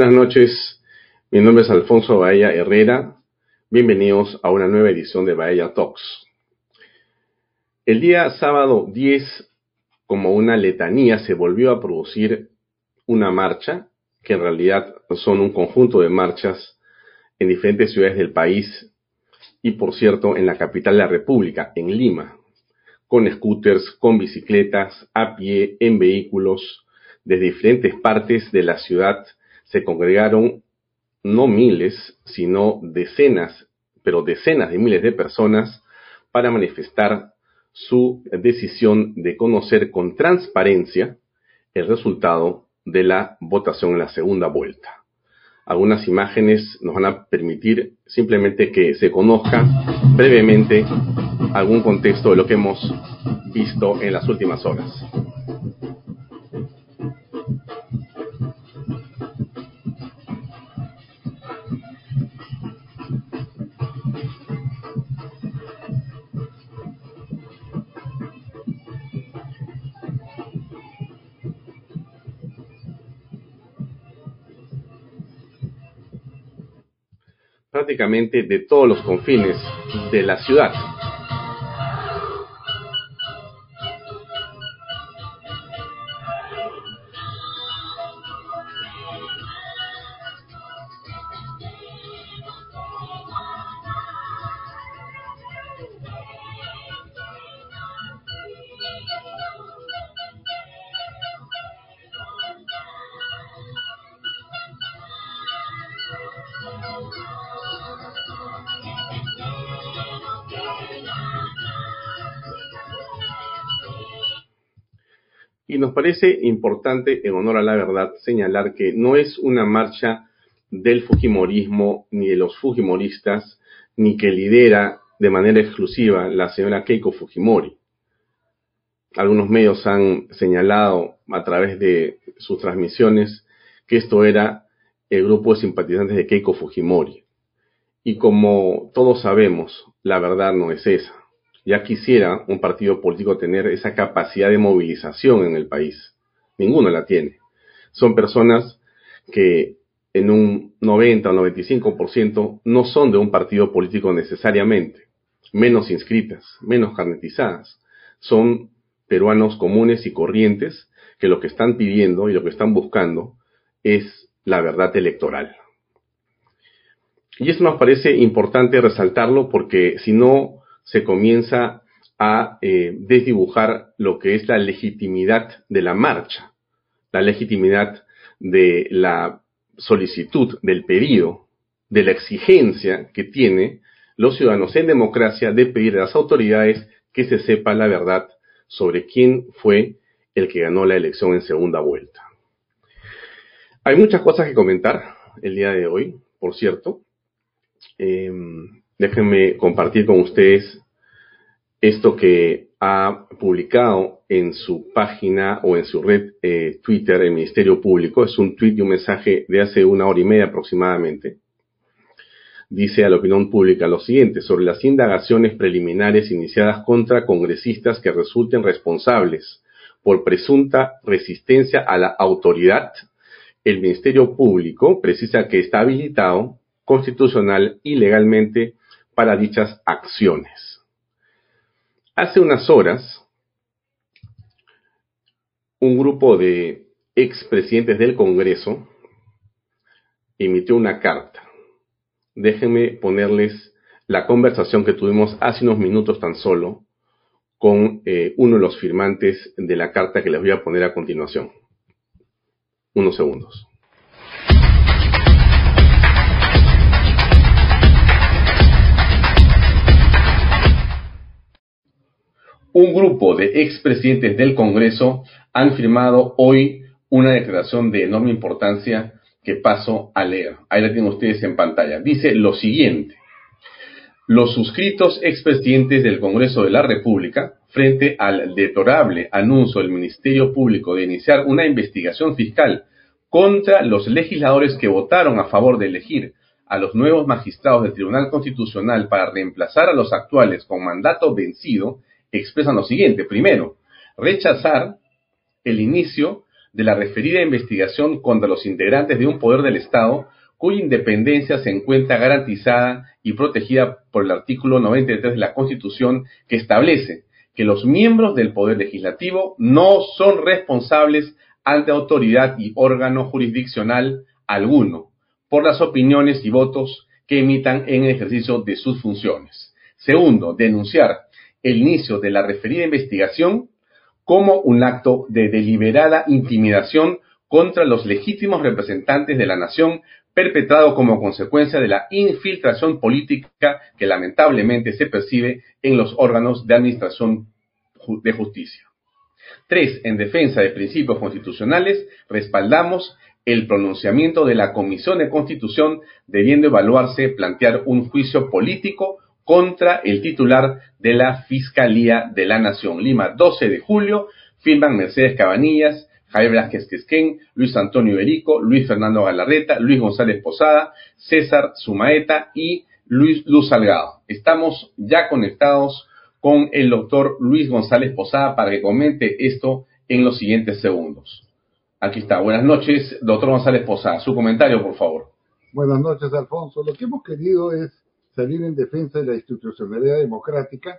buenas noches, mi nombre es Alfonso Bahía Herrera. Bienvenidos a una nueva edición de Bahía Talks. El día sábado 10, como una letanía, se volvió a producir una marcha, que en realidad son un conjunto de marchas en diferentes ciudades del país y, por cierto, en la capital de la República, en Lima, con scooters, con bicicletas, a pie, en vehículos, de diferentes partes de la ciudad se congregaron no miles, sino decenas, pero decenas de miles de personas para manifestar su decisión de conocer con transparencia el resultado de la votación en la segunda vuelta. Algunas imágenes nos van a permitir simplemente que se conozca brevemente algún contexto de lo que hemos visto en las últimas horas. Prácticamente de todos los confines de la ciudad. Nos parece importante, en honor a la verdad, señalar que no es una marcha del Fujimorismo ni de los Fujimoristas, ni que lidera de manera exclusiva la señora Keiko Fujimori. Algunos medios han señalado a través de sus transmisiones que esto era el grupo de simpatizantes de Keiko Fujimori. Y como todos sabemos, la verdad no es esa. Ya quisiera un partido político tener esa capacidad de movilización en el país. Ninguno la tiene. Son personas que en un 90 o 95% no son de un partido político necesariamente, menos inscritas, menos carnetizadas. Son peruanos comunes y corrientes que lo que están pidiendo y lo que están buscando es la verdad electoral. Y eso nos parece importante resaltarlo porque si no se comienza a eh, desdibujar lo que es la legitimidad de la marcha, la legitimidad de la solicitud, del pedido, de la exigencia que tiene los ciudadanos en democracia de pedir a las autoridades que se sepa la verdad sobre quién fue el que ganó la elección en segunda vuelta. Hay muchas cosas que comentar el día de hoy, por cierto. Em, déjenme compartir con ustedes esto que ha publicado en su página o en su red eh, Twitter el Ministerio Público. Es un tweet y un mensaje de hace una hora y media aproximadamente. Dice a la opinión pública lo siguiente sobre las indagaciones preliminares iniciadas contra congresistas que resulten responsables por presunta resistencia a la autoridad. El Ministerio Público precisa que está habilitado constitucional y legalmente para dichas acciones. Hace unas horas, un grupo de expresidentes del Congreso emitió una carta. Déjenme ponerles la conversación que tuvimos hace unos minutos tan solo con eh, uno de los firmantes de la carta que les voy a poner a continuación. Unos segundos. Un grupo de expresidentes del Congreso han firmado hoy una declaración de enorme importancia que paso a leer. Ahí la tienen ustedes en pantalla. Dice lo siguiente. Los suscritos expresidentes del Congreso de la República, frente al deplorable anuncio del Ministerio Público de iniciar una investigación fiscal contra los legisladores que votaron a favor de elegir a los nuevos magistrados del Tribunal Constitucional para reemplazar a los actuales con mandato vencido, expresan lo siguiente. Primero, rechazar el inicio de la referida investigación contra los integrantes de un poder del Estado cuya independencia se encuentra garantizada y protegida por el artículo 93 de la Constitución que establece que los miembros del Poder Legislativo no son responsables ante autoridad y órgano jurisdiccional alguno por las opiniones y votos que emitan en el ejercicio de sus funciones. Segundo, denunciar el inicio de la referida investigación como un acto de deliberada intimidación contra los legítimos representantes de la nación perpetrado como consecuencia de la infiltración política que lamentablemente se percibe en los órganos de administración de justicia. Tres, en defensa de principios constitucionales, respaldamos el pronunciamiento de la Comisión de Constitución debiendo evaluarse plantear un juicio político contra el titular de la Fiscalía de la Nación. Lima, 12 de julio, firman Mercedes Cabanillas, Javier Velázquez Quesquén, Luis Antonio Iberico, Luis Fernando Galarreta, Luis González Posada, César Sumaeta y Luis Luz Salgado. Estamos ya conectados con el doctor Luis González Posada para que comente esto en los siguientes segundos. Aquí está. Buenas noches, doctor González Posada. Su comentario, por favor. Buenas noches, Alfonso. Lo que hemos querido es salir en defensa de la institucionalidad democrática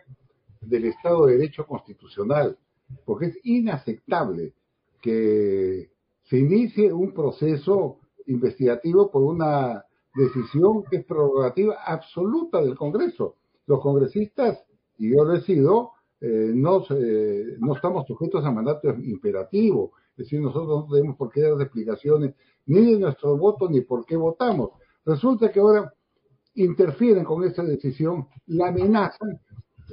del Estado de Derecho constitucional, porque es inaceptable que se inicie un proceso investigativo por una decisión que es prerrogativa absoluta del Congreso. Los congresistas, y yo lo he sido, eh, no, no estamos sujetos a mandato imperativo, es decir, nosotros no tenemos por qué dar explicaciones ni de nuestro voto ni por qué votamos. Resulta que ahora interfieren con esta decisión, la amenazan,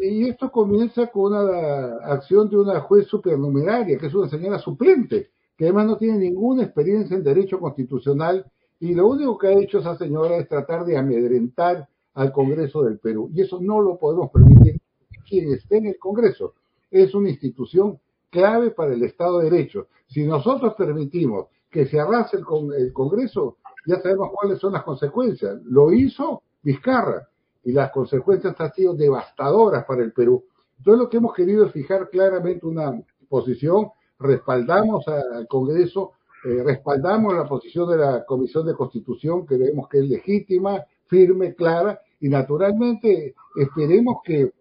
y esto comienza con una acción de una juez supernumeraria, que es una señora suplente, que además no tiene ninguna experiencia en derecho constitucional, y lo único que ha hecho esa señora es tratar de amedrentar al Congreso del Perú, y eso no lo podemos permitir quien esté en el Congreso. Es una institución clave para el Estado de Derecho. Si nosotros permitimos que se arrase el, el Congreso, ya sabemos cuáles son las consecuencias. Lo hizo Vizcarra y las consecuencias han sido devastadoras para el Perú. Entonces lo que hemos querido es fijar claramente una posición, respaldamos al Congreso, eh, respaldamos la posición de la Comisión de Constitución, que vemos que es legítima, firme, clara, y naturalmente esperemos que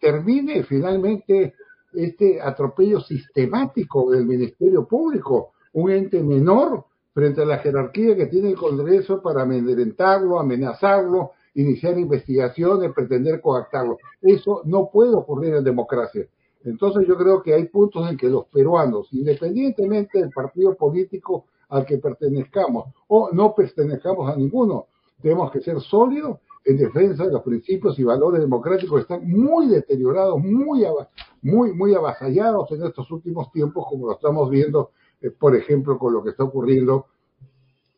termine finalmente este atropello sistemático del Ministerio Público, un ente menor frente a la jerarquía que tiene el Congreso para amedrentarlo, amenazarlo, iniciar investigaciones, pretender coactarlo. Eso no puede ocurrir en democracia. Entonces yo creo que hay puntos en que los peruanos, independientemente del partido político al que pertenezcamos o no pertenezcamos a ninguno, tenemos que ser sólidos en defensa de los principios y valores democráticos que están muy deteriorados, muy, muy, muy avasallados en estos últimos tiempos, como lo estamos viendo, eh, por ejemplo, con lo que está ocurriendo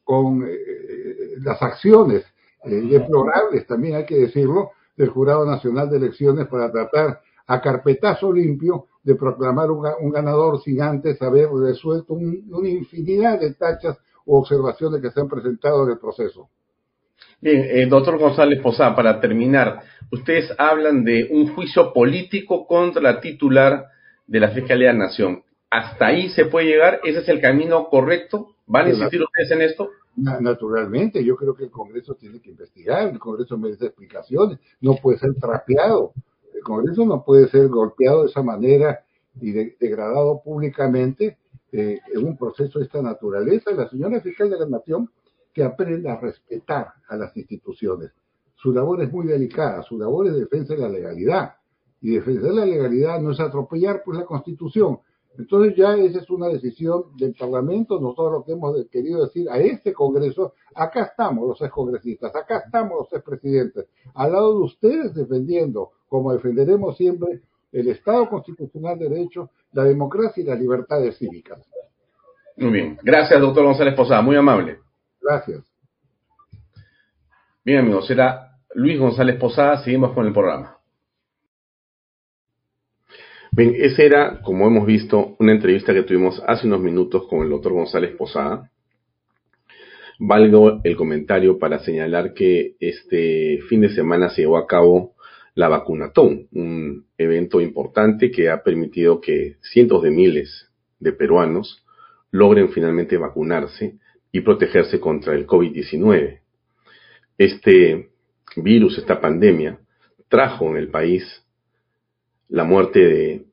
con eh, eh, las acciones deplorables, también hay que decirlo, del Jurado Nacional de Elecciones para tratar a carpetazo limpio de proclamar un, ganador sin antes haber resuelto una infinidad de tachas o observaciones que se han presentado en el proceso. Bien, eh, doctor González Posada, para terminar, ustedes hablan de un juicio político contra la titular de la Fiscalía de la Nación. ¿Hasta ahí se puede llegar? ¿Ese es el camino correcto? ¿Van a insistir ustedes en esto? Naturalmente, yo creo que el Congreso tiene que investigar, el Congreso merece explicaciones, no puede ser trapeado, el Congreso no puede ser golpeado de esa manera y degradado públicamente eh, en un proceso de esta naturaleza. La señora fiscal de la Nación que aprenda a respetar a las instituciones. Su labor es muy delicada, su labor es defensa de la legalidad. Y defender la legalidad no es atropellar pues la Constitución. Entonces ya esa es una decisión del Parlamento. Nosotros lo que hemos querido decir a este Congreso, acá estamos los excongresistas, acá estamos los expresidentes, al lado de ustedes defendiendo, como defenderemos siempre, el Estado constitucional de derecho, la democracia y las libertades cívicas. Muy bien. Gracias, doctor González Posada. Muy amable. Gracias. Bien, amigos, era Luis González Posada. Seguimos con el programa. Bien, esa era, como hemos visto, una entrevista que tuvimos hace unos minutos con el doctor González Posada. Valgo el comentario para señalar que este fin de semana se llevó a cabo la vacunatón, un evento importante que ha permitido que cientos de miles de peruanos logren finalmente vacunarse y protegerse contra el COVID-19. Este virus, esta pandemia, trajo en el país la muerte de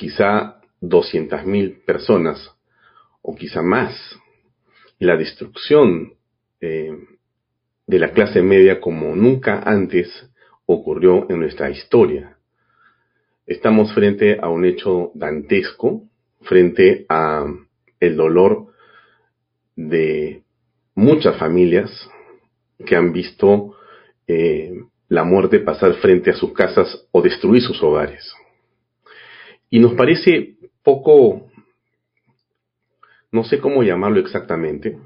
quizá 200.000 personas o quizá más, la destrucción eh, de la clase media como nunca antes ocurrió en nuestra historia. Estamos frente a un hecho dantesco, frente a el dolor de muchas familias que han visto eh, la muerte pasar frente a sus casas o destruir sus hogares. Y nos parece poco, no sé cómo llamarlo exactamente,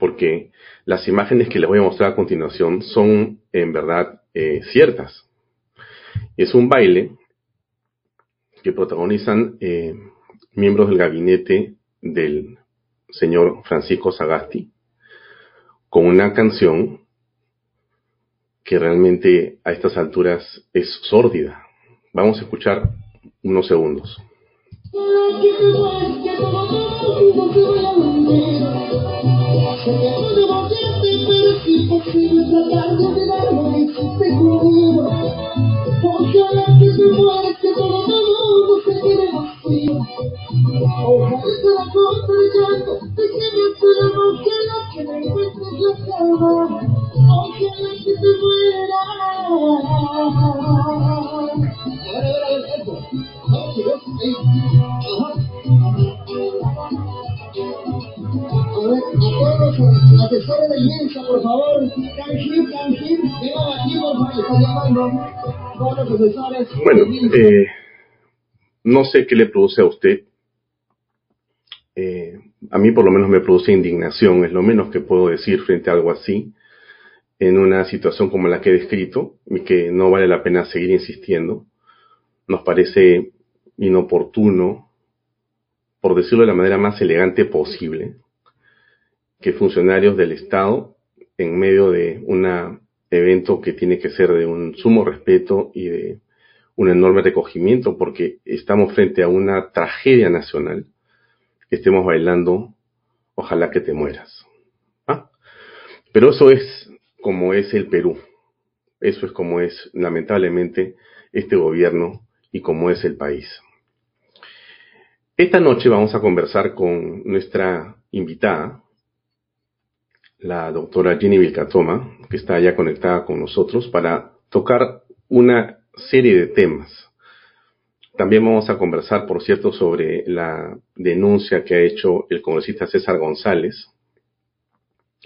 porque las imágenes que les voy a mostrar a continuación son en verdad eh, ciertas. Es un baile que protagonizan eh, miembros del gabinete del señor Francisco Sagasti con una canción que realmente a estas alturas es sórdida. Vamos a escuchar unos segundos. Bueno, eh, no sé qué le produce a usted. Eh, a mí por lo menos me produce indignación, es lo menos que puedo decir frente a algo así, en una situación como la que he descrito, y que no vale la pena seguir insistiendo. Nos parece inoportuno, por decirlo de la manera más elegante posible, que funcionarios del Estado, en medio de un evento que tiene que ser de un sumo respeto y de un enorme recogimiento, porque estamos frente a una tragedia nacional, que estemos bailando Ojalá que te mueras. ¿Ah? Pero eso es como es el Perú, eso es como es lamentablemente este gobierno y como es el país. Esta noche vamos a conversar con nuestra invitada, la doctora Jenny Vilcatoma, que está ya conectada con nosotros para tocar una serie de temas. También vamos a conversar, por cierto, sobre la denuncia que ha hecho el congresista César González.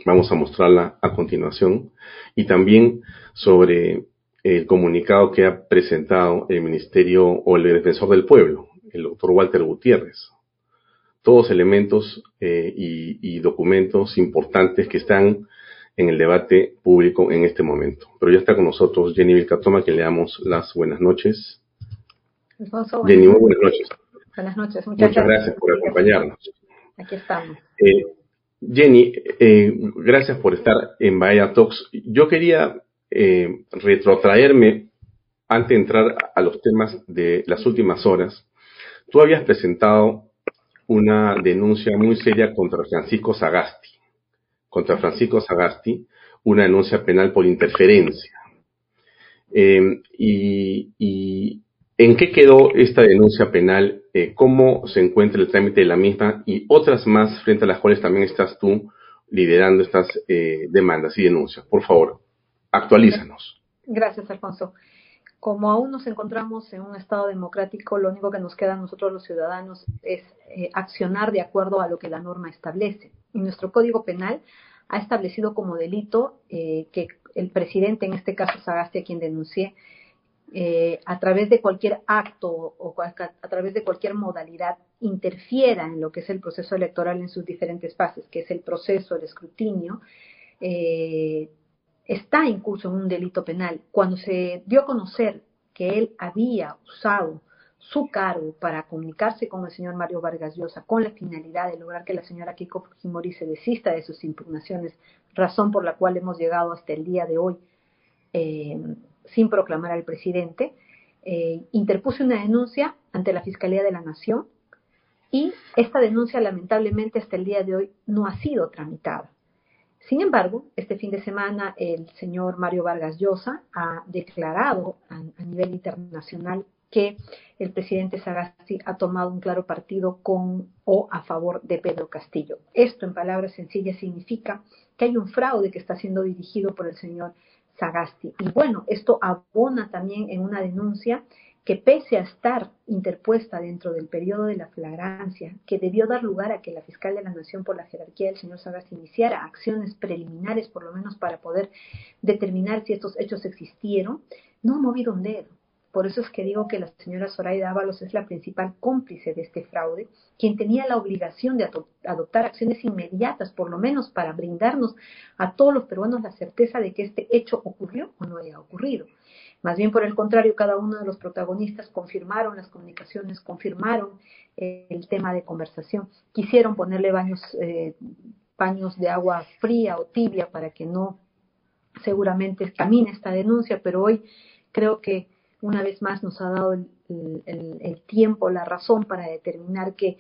Vamos a mostrarla a continuación. Y también sobre el comunicado que ha presentado el Ministerio o el Defensor del Pueblo, el doctor Walter Gutiérrez todos elementos eh, y, documentos importantes que están en el debate público en este momento. Pero ya está con nosotros Jenny Vilcatoma, que le damos las buenas noches. Jenny, muy buenas noches. Buenas noches, muchas, gracias. por acompañarnos. Aquí estamos. Eh, Jenny, eh, gracias por estar en Bahía Talks. Yo quería retrotraerme antes de entrar a los temas de las últimas horas. Tú habías presentado una denuncia muy seria contra Francisco Sagasti. Contra Francisco Sagasti, una denuncia penal por interferencia. Em, y, en qué quedó esta denuncia penal? Eh, ¿Cómo se encuentra el trámite de la misma? Y otras más frente a las cuales también estás tú liderando estas eh, demandas y denuncias. Por favor, actualízanos. Gracias, Alfonso como aún nos encontramos en un Estado democrático, lo único que nos queda a nosotros los ciudadanos es eh, accionar de acuerdo a lo que la norma establece. Y nuestro Código Penal ha establecido como delito eh, que el presidente, en este caso Sagasti, a quien denuncié, eh, a través de cualquier acto o a, través de cualquier modalidad interfiera en lo que es el proceso electoral en sus diferentes fases, que es el proceso, el escrutinio, está incurso en un delito penal. Cuando se dio a conocer que él había usado su cargo para comunicarse con el señor Mario Vargas Llosa con la finalidad de lograr que la señora Kiko Fujimori se desista de sus impugnaciones, razón por la cual hemos llegado hasta el día de hoy eh, sin proclamar al presidente, eh, interpuse una denuncia ante la Fiscalía de la Nación y esta denuncia lamentablemente hasta el día de hoy no ha sido tramitada. Sin embargo, este fin de semana el señor Mario Vargas Llosa ha declarado a, nivel internacional que el presidente Sagasti ha tomado un claro partido con o a favor de Pedro Castillo. Esto, en palabras sencillas, significa que hay un fraude que está siendo dirigido por el señor Sagasti. Y bueno, esto abona también en una denuncia que pese a estar interpuesta dentro del periodo de la flagrancia, que debió dar lugar a que la fiscal de la Nación por la jerarquía del señor Sagasti iniciara acciones preliminares, por lo menos para poder determinar si estos hechos existieron, no ha movido un dedo. Por eso es que digo que la señora Zoraida Ábalos es la principal cómplice de este fraude, quien tenía la obligación de adoptar acciones inmediatas, por lo menos para brindarnos a todos los peruanos la certeza de que este hecho ocurrió o no haya ocurrido. Más bien, por el contrario, cada uno de los protagonistas confirmaron las comunicaciones, confirmaron eh, el tema de conversación, quisieron ponerle baños, eh, paños de agua fría o tibia para que no seguramente camine esta denuncia, pero hoy creo que una vez más nos ha dado el, tiempo, la razón para determinar que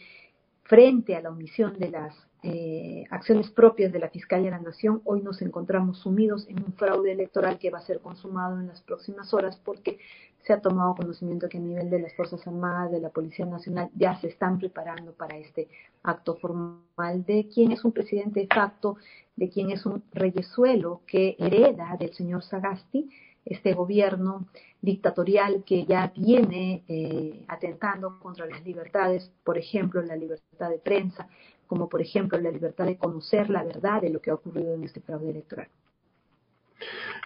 frente a la omisión de las eh, acciones propias de la Fiscalía de la Nación, hoy nos encontramos sumidos en un fraude electoral que va a ser consumado en las próximas horas porque se ha tomado conocimiento que a nivel de las Fuerzas Armadas, de la Policía Nacional, ya se están preparando para este acto formal de quien es un presidente de facto, de quien es un reyesuelo que hereda del señor Sagasti este gobierno dictatorial que ya viene eh, atentando contra las libertades, por ejemplo, la libertad de prensa, como por ejemplo la libertad de conocer la verdad de lo que ha ocurrido en este fraude electoral.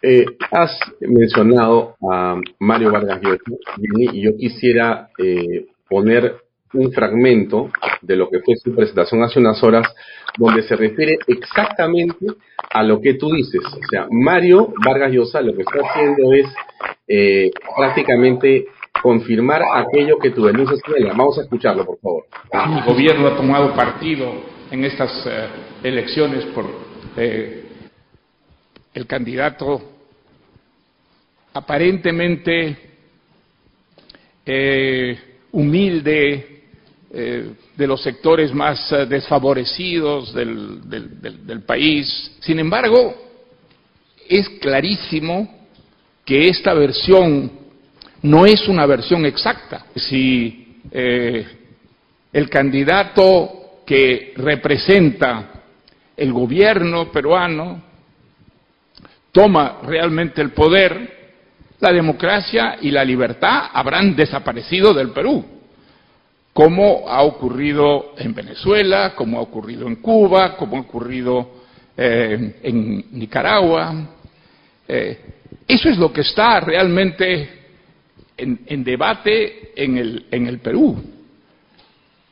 Eh, has mencionado a Mario Vargas Llosa y yo quisiera eh, poner un fragmento de lo que fue su presentación hace unas horas, donde se refiere exactamente a lo que tú dices. O sea, Mario Vargas Llosa lo que está haciendo es eh, prácticamente confirmar aquello que tu denuncia señala. Vamos a escucharlo, por favor. Mi gobierno ha tomado partido en estas eh, elecciones por eh, el candidato aparentemente humilde, eh, de los sectores más desfavorecidos del, país. Sin embargo, es clarísimo que esta versión no es una versión exacta. Si eh, el candidato que representa el gobierno peruano toma realmente el poder, la democracia y la libertad habrán desaparecido del Perú como ha ocurrido en Venezuela, como ha ocurrido en Cuba, como ha ocurrido eh, en Nicaragua. Eh, eso es lo que está realmente en, debate en el, en el Perú.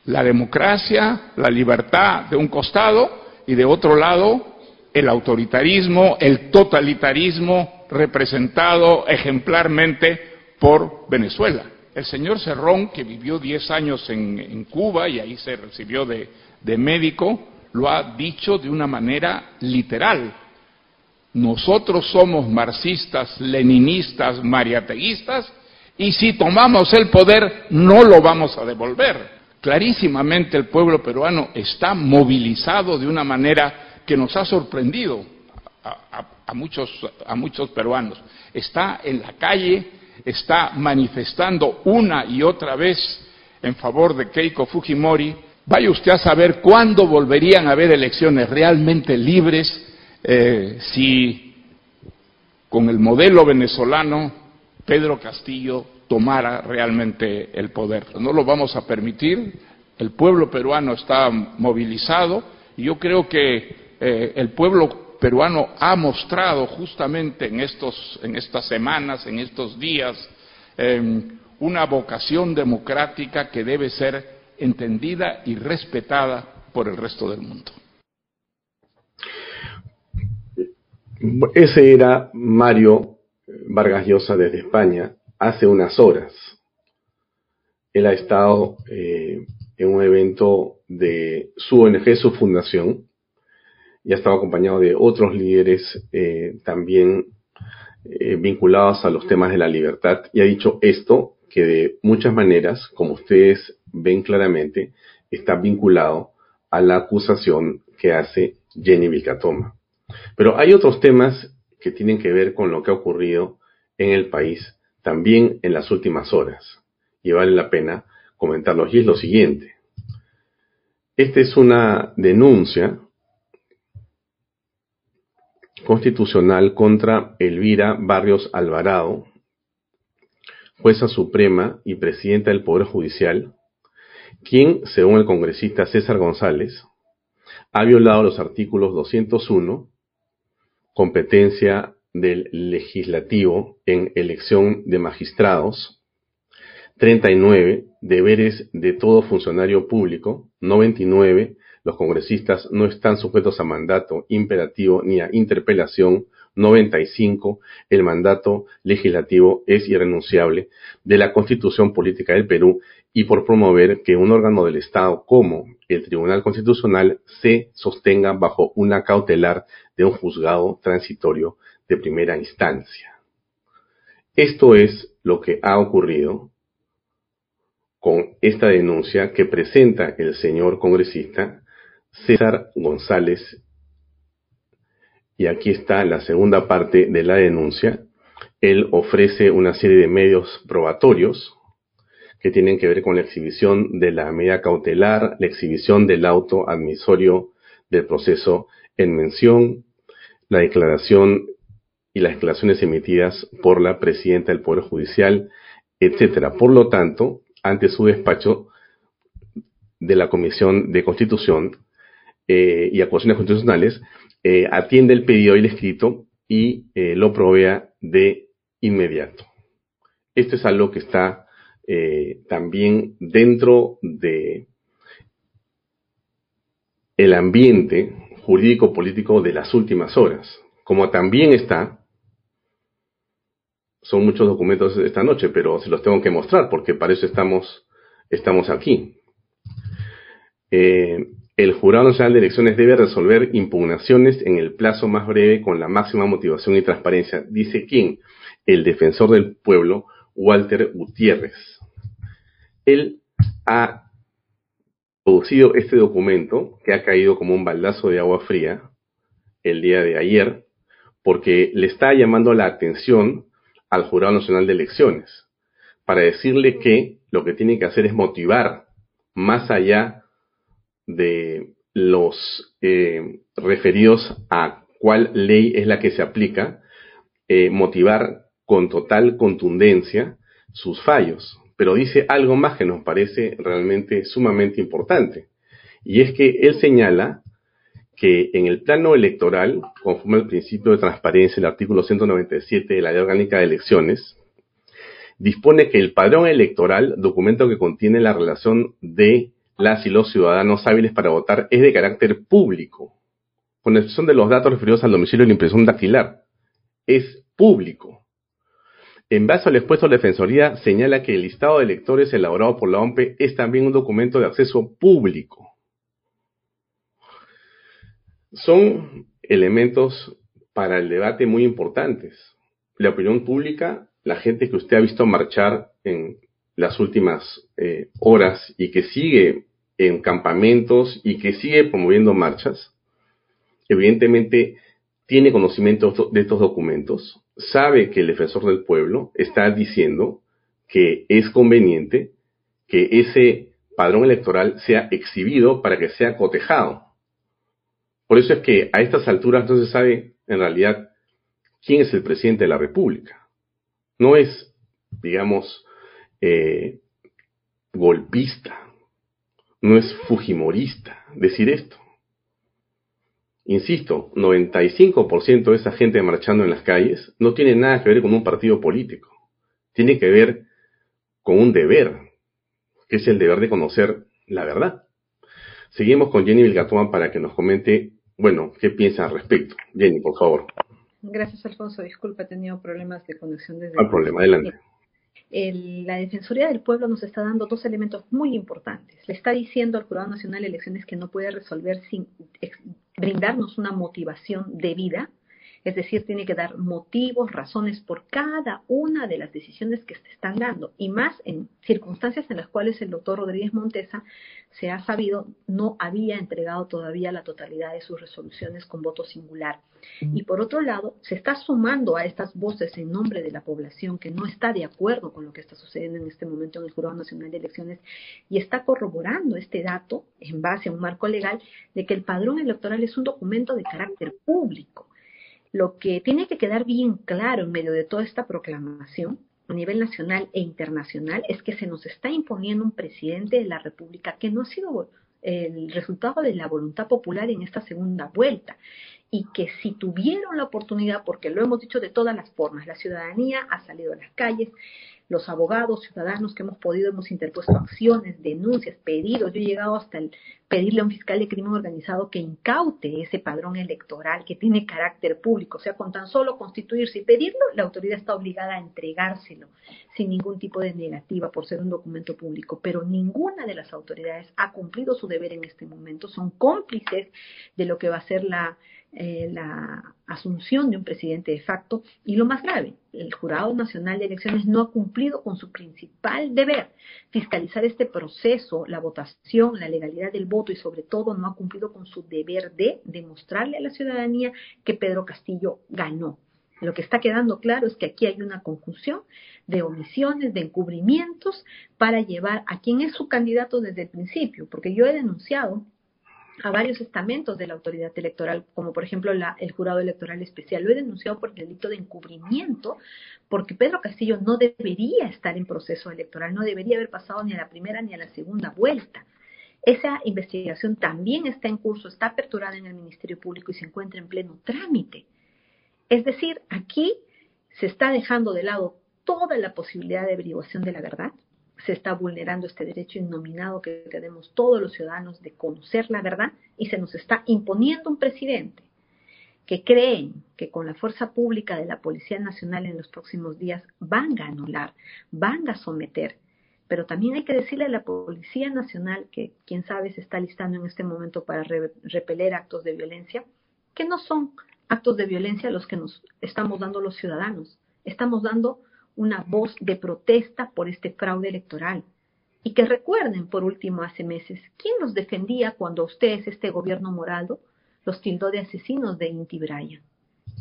La democracia, la libertad de un costado y de otro lado el autoritarismo, el totalitarismo representado ejemplarmente por Venezuela. El señor Cerrón, que vivió 10 años en, Cuba y ahí se recibió de, médico, lo ha dicho de una manera literal. Nosotros somos marxistas, leninistas, mariateguistas, y si tomamos el poder no lo vamos a devolver. Clarísimamente el pueblo peruano está movilizado de una manera que nos ha sorprendido a, muchos, peruanos. Está en la calle, está manifestando una y otra vez en favor de Keiko Fujimori, vaya usted a saber cuándo volverían a haber elecciones realmente libres eh, si con el modelo venezolano Pedro Castillo tomara realmente el poder. No lo vamos a permitir, el pueblo peruano está movilizado y yo creo que eh, el pueblo peruano ha mostrado justamente en, estos, en estas semanas, en estos días, em, una vocación democrática que debe ser entendida y respetada por el resto del mundo. Ese era Mario Vargas Llosa desde España hace unas horas. Él ha estado eh, en un evento de su ONG, su fundación, y ha estado acompañado de otros líderes eh, también eh, vinculados a los temas de la libertad y ha dicho esto que de muchas maneras, como ustedes ven claramente, está vinculado a la acusación que hace Jenny Vilcatoma. Pero hay otros temas que tienen que ver con lo que ha ocurrido en el país también en las últimas horas. Y vale la pena comentarlos. Y es lo siguiente. Esta es una denuncia constitucional contra Elvira Barrios Alvarado, jueza suprema y presidenta del Poder Judicial, quien, según el congresista César González, ha violado los artículos 201, competencia del legislativo en elección de magistrados, 39, deberes de todo funcionario público, 99, los congresistas no están sujetos a mandato imperativo ni a interpelación, 95, el mandato legislativo es irrenunciable de la Constitución Política del Perú y por promover que un órgano del Estado como el Tribunal Constitucional se sostenga bajo una cautelar de un juzgado transitorio de primera instancia. Esto es lo que ha ocurrido con esta denuncia que presenta el señor congresista César González y aquí está la segunda parte de la denuncia. Él ofrece una serie de medios probatorios que tienen que ver con la exhibición de la medida cautelar, la exhibición del auto admisorio del proceso en mención, la declaración y las declaraciones emitidas por la presidenta del Poder Judicial, etcétera. Por lo tanto, ante su despacho de la Comisión de Constitución eh, y Acusaciones Constitucionales, eh, atiende el pedido y el escrito y eh, lo provea de inmediato. Esto es algo que está eh, también dentro de el ambiente jurídico político de las últimas horas, como también está son muchos documentos esta noche, pero se los tengo que mostrar porque para eso estamos, estamos aquí. Eh, el Jurado Nacional de Elecciones debe resolver impugnaciones en el plazo más breve con la máxima motivación y transparencia. Dice quién? El defensor del pueblo, Walter Gutiérrez. Él ha producido este documento que ha caído como un baldazo de agua fría el día de ayer porque le está llamando la atención al Jurado Nacional de Elecciones para decirle que lo que tiene que hacer es motivar más allá de los eh, referidos a cuál ley es la que se aplica, eh, motivar con total contundencia sus fallos. Pero dice algo más que nos parece realmente sumamente importante. Y es que él señala que en el plano electoral, conforme al principio de transparencia, el artículo 197 de la Ley Orgánica de Elecciones, dispone que el padrón electoral, documento que contiene la relación de las y los ciudadanos hábiles para votar es de carácter público, con excepción de los datos referidos al domicilio y la impresión dactilar. Es público. En base al expuesto, la Defensoría señala que el listado de electores elaborado por la OMP es también un documento de acceso público. Son elementos para el debate muy importantes. La opinión pública, la gente que usted ha visto marchar en las últimas eh, horas y que sigue en campamentos y que sigue promoviendo marchas, evidentemente tiene conocimiento de estos documentos, sabe que el defensor del pueblo está diciendo que es conveniente que ese padrón electoral sea exhibido para que sea cotejado. Por eso es que a estas alturas no se sabe en realidad quién es el presidente de la República. No es, digamos, eh, golpista, no es fujimorista decir esto. Insisto, 95% de esa gente marchando en las calles no tiene nada que ver con un partido político. Tiene que ver con un deber, que es el deber de conocer la verdad. Seguimos con Jenny Vilgatoma para que nos comente, bueno, qué piensa al respecto. Jenny, por favor. Gracias, Alfonso. Disculpa, he tenido problemas de conexión desde... No hay problema, adelante la Defensoría del Pueblo nos está dando dos elementos muy importantes. Le está diciendo al Jurado Nacional de Elecciones que no puede resolver sin brindarnos una motivación debida Es decir, tiene que dar motivos, razones por cada una de las decisiones que se están dando, y más en circunstancias en las cuales el doctor Rodríguez Montesa se ha sabido no había entregado todavía la totalidad de sus resoluciones con voto singular. Y por otro lado, se está sumando a estas voces en nombre de la población que no está de acuerdo con lo que está sucediendo en este momento en el Jurado Nacional de Elecciones y está corroborando este dato en base a un marco legal de que el padrón electoral es un documento de carácter público. Lo que tiene que quedar bien claro en medio de toda esta proclamación a nivel nacional e internacional es que se nos está imponiendo un presidente de la República que no ha sido el resultado de la voluntad popular en esta segunda vuelta y que si tuvieron la oportunidad, porque lo hemos dicho de todas las formas, la ciudadanía ha salido a las calles, los abogados, ciudadanos que hemos podido, hemos interpuesto acciones, denuncias, pedidos. Yo he llegado hasta el pedirle a un fiscal de crimen organizado que incaute ese padrón electoral que tiene carácter público. O sea, con tan solo constituirse y pedirlo, la autoridad está obligada a entregárselo sin ningún tipo de negativa por ser un documento público. Pero ninguna de las autoridades ha cumplido su deber en este momento. Son cómplices de lo que va a ser la eh, la asunción de un presidente de facto y lo más grave, el Jurado Nacional de Elecciones no ha cumplido con su principal deber, fiscalizar este proceso, la votación, la legalidad del voto y sobre todo no ha cumplido con su deber de demostrarle a la ciudadanía que Pedro Castillo ganó. Lo que está quedando claro es que aquí hay una conjunción de omisiones, de encubrimientos para llevar a quien es su candidato desde el principio, porque yo he denunciado a varios estamentos de la autoridad electoral, como por ejemplo el jurado electoral especial. Lo he denunciado por delito de encubrimiento, porque Pedro Castillo no debería estar en proceso electoral, no debería haber pasado ni a la primera ni a la segunda vuelta. Esa investigación también está en curso, está aperturada en el Ministerio Público y se encuentra en pleno trámite. Es decir, aquí se está dejando de lado toda la posibilidad de averiguación de la verdad, se está vulnerando este derecho innominado que tenemos todos los ciudadanos de conocer la verdad y se nos está imponiendo un presidente que creen que con la fuerza pública de la Policía Nacional en los próximos días van a anular, van a someter. Pero también hay que decirle a la Policía Nacional, que quién sabe se está listando en este momento para repeler actos de violencia, que no son actos de violencia los que nos estamos dando los ciudadanos. Estamos dando una voz de protesta por este fraude electoral. Y que recuerden, por último, hace meses, ¿quién los defendía cuando ustedes, este gobierno morado, los tildó de asesinos de Inti Brian?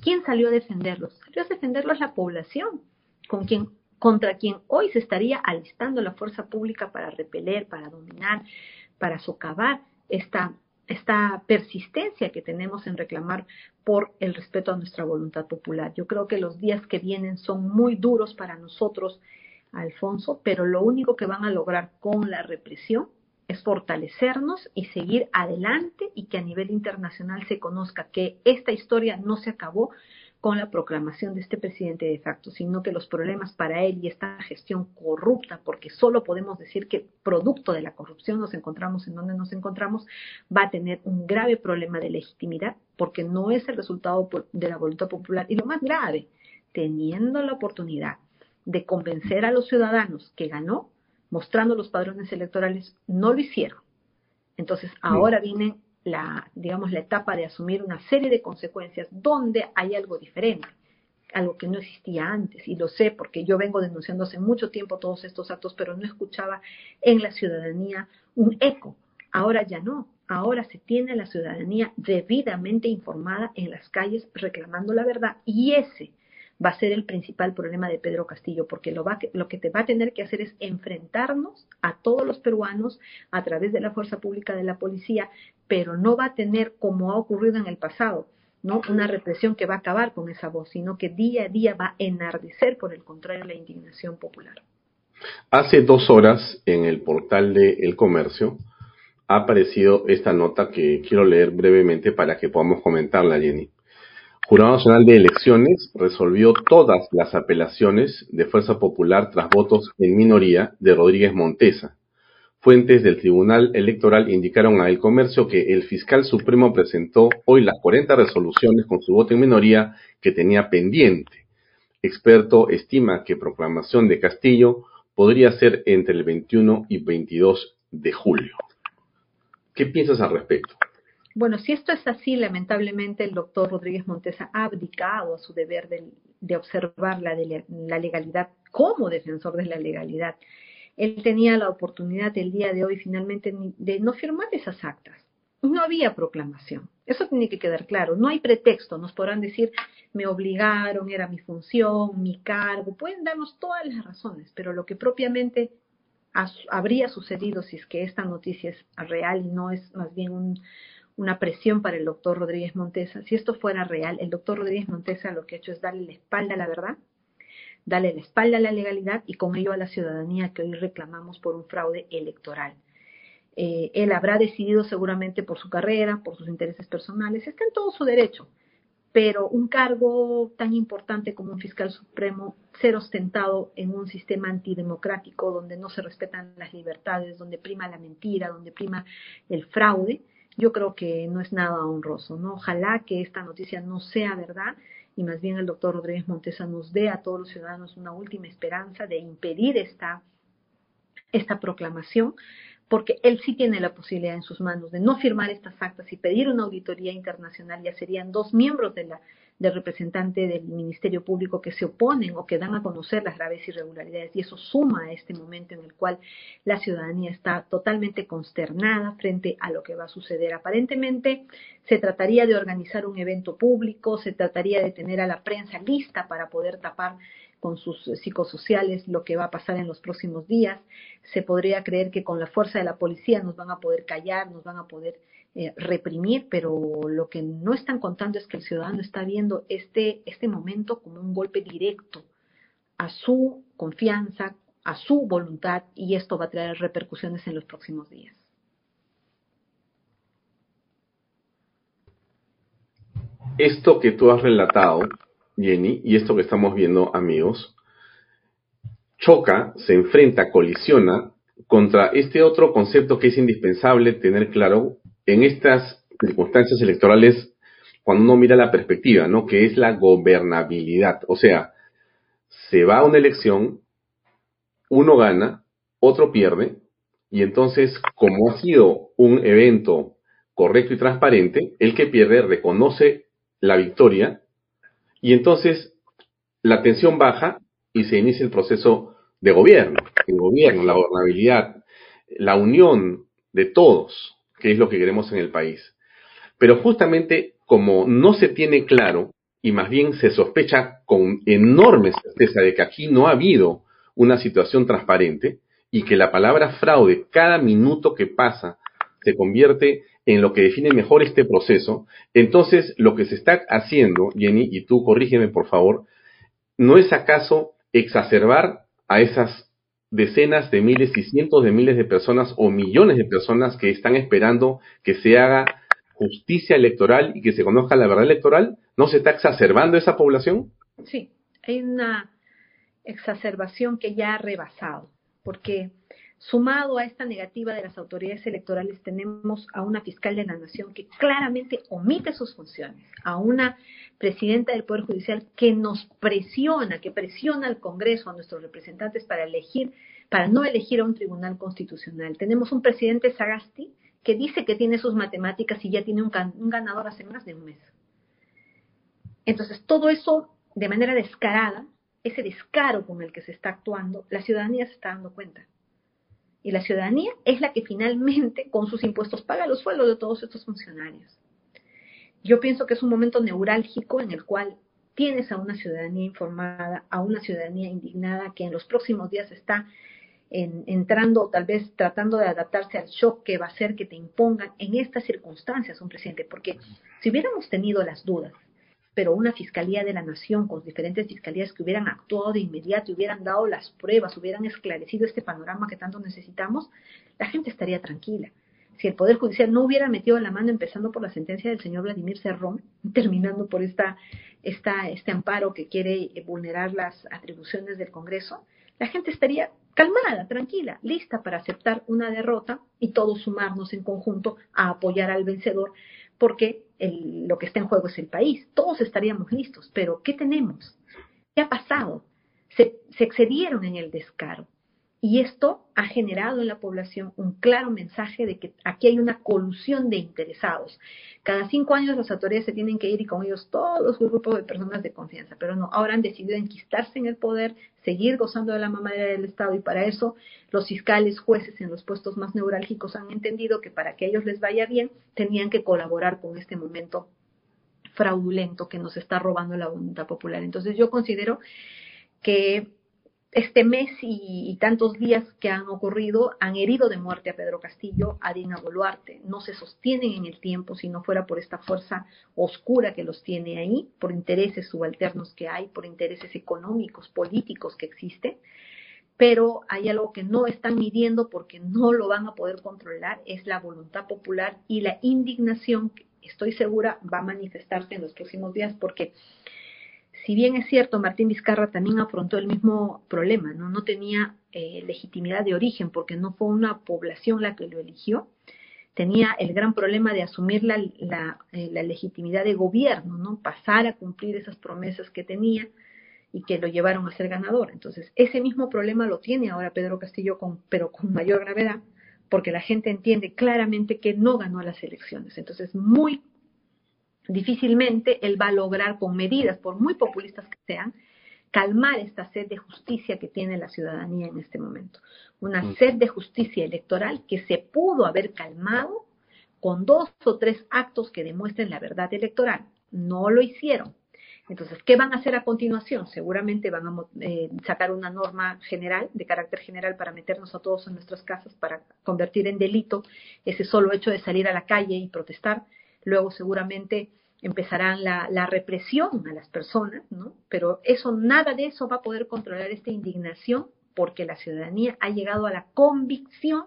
¿Quién salió a defenderlos? Salió a defenderlos la población, con quien, contra quien hoy se estaría alistando la fuerza pública para repeler, para dominar, para socavar esta esta persistencia que tenemos en reclamar por el respeto a nuestra voluntad popular. Yo creo que los días que vienen son muy duros para nosotros, Alfonso, pero lo único que van a lograr con la represión es fortalecernos y seguir adelante y que a nivel internacional se conozca que esta historia no se acabó, con la proclamación de este presidente de facto, sino que los problemas para él y esta gestión corrupta, porque solo podemos decir que producto de la corrupción nos encontramos en donde nos encontramos, va a tener un grave problema de legitimidad, porque no es el resultado de la voluntad popular. Y lo más grave, teniendo la oportunidad de convencer a los ciudadanos que ganó, mostrando los padrones electorales, no lo hicieron. Entonces, ahora vienen la, digamos, la etapa de asumir una serie de consecuencias donde hay algo diferente, algo que no existía antes, y lo sé porque yo vengo denunciando hace mucho tiempo todos estos actos, pero no escuchaba en la ciudadanía un eco. Ahora ya no, ahora se tiene la ciudadanía debidamente informada en las calles reclamando la verdad, y ese va a ser el principal problema de Pedro Castillo, porque lo, va, lo que te va a tener que hacer es enfrentarnos a todos los peruanos a través de la fuerza pública de la policía, pero no va a tener, como ha ocurrido en el pasado, ¿no? una represión que va a acabar con esa voz, sino que día a día va a enardecer, por el contrario, la indignación popular. Hace dos horas en el portal de El Comercio ha aparecido esta nota que quiero leer brevemente para que podamos comentarla, Jenny. Jurado Nacional de Elecciones resolvió todas las apelaciones de Fuerza Popular tras votos en minoría de Rodríguez Montesa. Fuentes del Tribunal Electoral indicaron a El Comercio que el fiscal supremo presentó hoy las 40 resoluciones con su voto en minoría que tenía pendiente. Experto estima que proclamación de Castillo podría ser entre el 21 y 22 de julio. ¿Qué piensas al respecto? Bueno, si esto es así, lamentablemente el doctor Rodríguez Montesa ha abdicado a su deber de, observar la, la legalidad como defensor de la legalidad. Él tenía la oportunidad el día de hoy finalmente de no firmar esas actas. No había proclamación. Eso tiene que quedar claro. No hay pretexto. Nos podrán decir, me obligaron, era mi función, mi cargo. Pueden darnos todas las razones, pero lo que propiamente habría sucedido si es que esta noticia es real y no es más bien un, una presión para el doctor Rodríguez Montesa. Si esto fuera real, el doctor Rodríguez Montesa lo que ha hecho es darle la espalda a la verdad, darle la espalda a la legalidad y con ello a la ciudadanía que hoy reclamamos por un fraude electoral. Eh, él habrá decidido seguramente por su carrera, por sus intereses personales, está en todo su derecho, pero un cargo tan importante como un fiscal supremo, ser ostentado en un sistema antidemocrático donde no se respetan las libertades, donde prima la mentira, donde prima el fraude, yo creo que no es nada honroso, ¿no? Ojalá que esta noticia no sea verdad y más bien el doctor Rodríguez Montesa nos dé a todos los ciudadanos una última esperanza de impedir esta, esta proclamación, porque él sí tiene la posibilidad en sus manos de no firmar estas actas y pedir una auditoría internacional, ya serían dos miembros de la del representante del Ministerio Público que se oponen o que dan a conocer las graves irregularidades. Y eso suma a este momento en el cual la ciudadanía está totalmente consternada frente a lo que va a suceder. Aparentemente se trataría de organizar un evento público, se trataría de tener a la prensa lista para poder tapar con sus psicosociales lo que va a pasar en los próximos días. Se podría creer que con la fuerza de la policía nos van a poder callar, nos van a poder eh, reprimir, pero lo que no están contando es que el ciudadano está viendo este, este momento como un golpe directo a su confianza, a su voluntad y esto va a traer repercusiones en los próximos días. Esto que tú has relatado, Jenny, y esto que estamos viendo, amigos, choca, se enfrenta, colisiona contra este otro concepto que es indispensable tener claro en estas circunstancias electorales cuando uno mira la perspectiva, ¿no? Que es la gobernabilidad. O sea, se va a una elección, uno gana, otro pierde, y entonces, como ha sido un evento correcto y transparente, el que pierde reconoce la victoria, y entonces la tensión baja y se inicia el proceso de gobierno, el gobierno, la gobernabilidad, la unión de todos, que es lo que queremos en el país. Pero justamente como no se tiene claro y más bien se sospecha con enorme certeza de que aquí no ha habido una situación transparente y que la palabra fraude cada minuto que pasa se convierte en lo que define mejor este proceso, entonces lo que se está haciendo, Jenny, y tú corrígeme por favor, ¿no es acaso exacerbar a esas decenas de miles y cientos de miles de personas o millones de personas que están esperando que se haga justicia electoral y que se conozca la verdad electoral? ¿No se está exacerbando esa población? Sí, hay una exacerbación que ya ha rebasado, porque sumado a esta negativa de las autoridades electorales tenemos a una fiscal de la nación que claramente omite sus funciones, a una presidenta del Poder Judicial que nos presiona, que presiona al Congreso, a nuestros representantes para elegir, para no elegir a un tribunal constitucional. Tenemos un presidente Sagasti que dice que tiene sus matemáticas y ya tiene un, ganador hace más de un mes. Entonces, todo eso de manera descarada, ese descaro con el que se está actuando, la ciudadanía se está dando cuenta. Y la ciudadanía es la que finalmente, con sus impuestos, paga los sueldos de todos estos funcionarios. Yo pienso que es un momento neurálgico en el cual tienes a una ciudadanía informada, a una ciudadanía indignada que en los próximos días está entrando, tal vez tratando de adaptarse al shock que va a ser que te impongan en estas circunstancias un presidente. Porque si hubiéramos tenido las dudas, pero una fiscalía de la nación con diferentes fiscalías que hubieran actuado de inmediato, hubieran dado las pruebas, hubieran esclarecido este panorama que tanto necesitamos, la gente estaría tranquila si el Poder Judicial no hubiera metido la mano, empezando por la sentencia del señor Vladimir Cerrón, terminando por esta, esta, este amparo que quiere vulnerar las atribuciones del Congreso, la gente estaría calmada, tranquila, lista para aceptar una derrota y todos sumarnos en conjunto a apoyar al vencedor, porque lo que está en juego es el país. Todos estaríamos listos, pero ¿qué tenemos? ¿Qué ha pasado? se excedieron en el descaro Y esto ha generado en la población un claro mensaje de que aquí hay una colusión de interesados. Cada cinco años las autoridades se tienen que ir y con ellos todos los grupos de personas de confianza, pero no, ahora han decidido enquistarse en el poder, seguir gozando de la mamadera del Estado y para eso los fiscales, jueces en los puestos más neurálgicos han entendido que para que a ellos les vaya bien tenían que colaborar con este momento fraudulento que nos está robando la voluntad popular. Entonces yo considero que este mes y, tantos días que han ocurrido han herido de muerte a Pedro Castillo, a Dina Boluarte. No se sostienen en el tiempo si no fuera por esta fuerza oscura que los tiene ahí, por intereses subalternos que hay, por intereses económicos, políticos que existen. Pero hay algo que no están midiendo porque no lo van a poder controlar, es la voluntad popular y la indignación, que estoy segura va a manifestarse en los próximos días porque si bien es cierto, Martín Vizcarra también afrontó el mismo problema, no, no tenía eh, legitimidad de origen porque no fue una población la que lo eligió, tenía el gran problema de asumir la, eh, la, legitimidad de gobierno, ¿no? pasar a cumplir esas promesas que tenía y que lo llevaron a ser ganador. Entonces, ese mismo problema lo tiene ahora Pedro Castillo, con, pero con mayor gravedad, porque la gente entiende claramente que no ganó las elecciones. Entonces, muy difícilmente él va a lograr con medidas, por muy populistas que sean, calmar esta sed de justicia que tiene la ciudadanía en este momento. Una mm. sed de justicia electoral que se pudo haber calmado con dos o tres actos que demuestren la verdad electoral. No lo hicieron. Entonces, ¿qué van a hacer a continuación? Seguramente van a eh, sacar una norma general, de carácter general, para meternos a todos en nuestras casas, para convertir en delito ese solo hecho de salir a la calle y protestar luego seguramente empezarán la, represión a las personas, ¿no? Pero eso, nada de eso va a poder controlar esta indignación porque la ciudadanía ha llegado a la convicción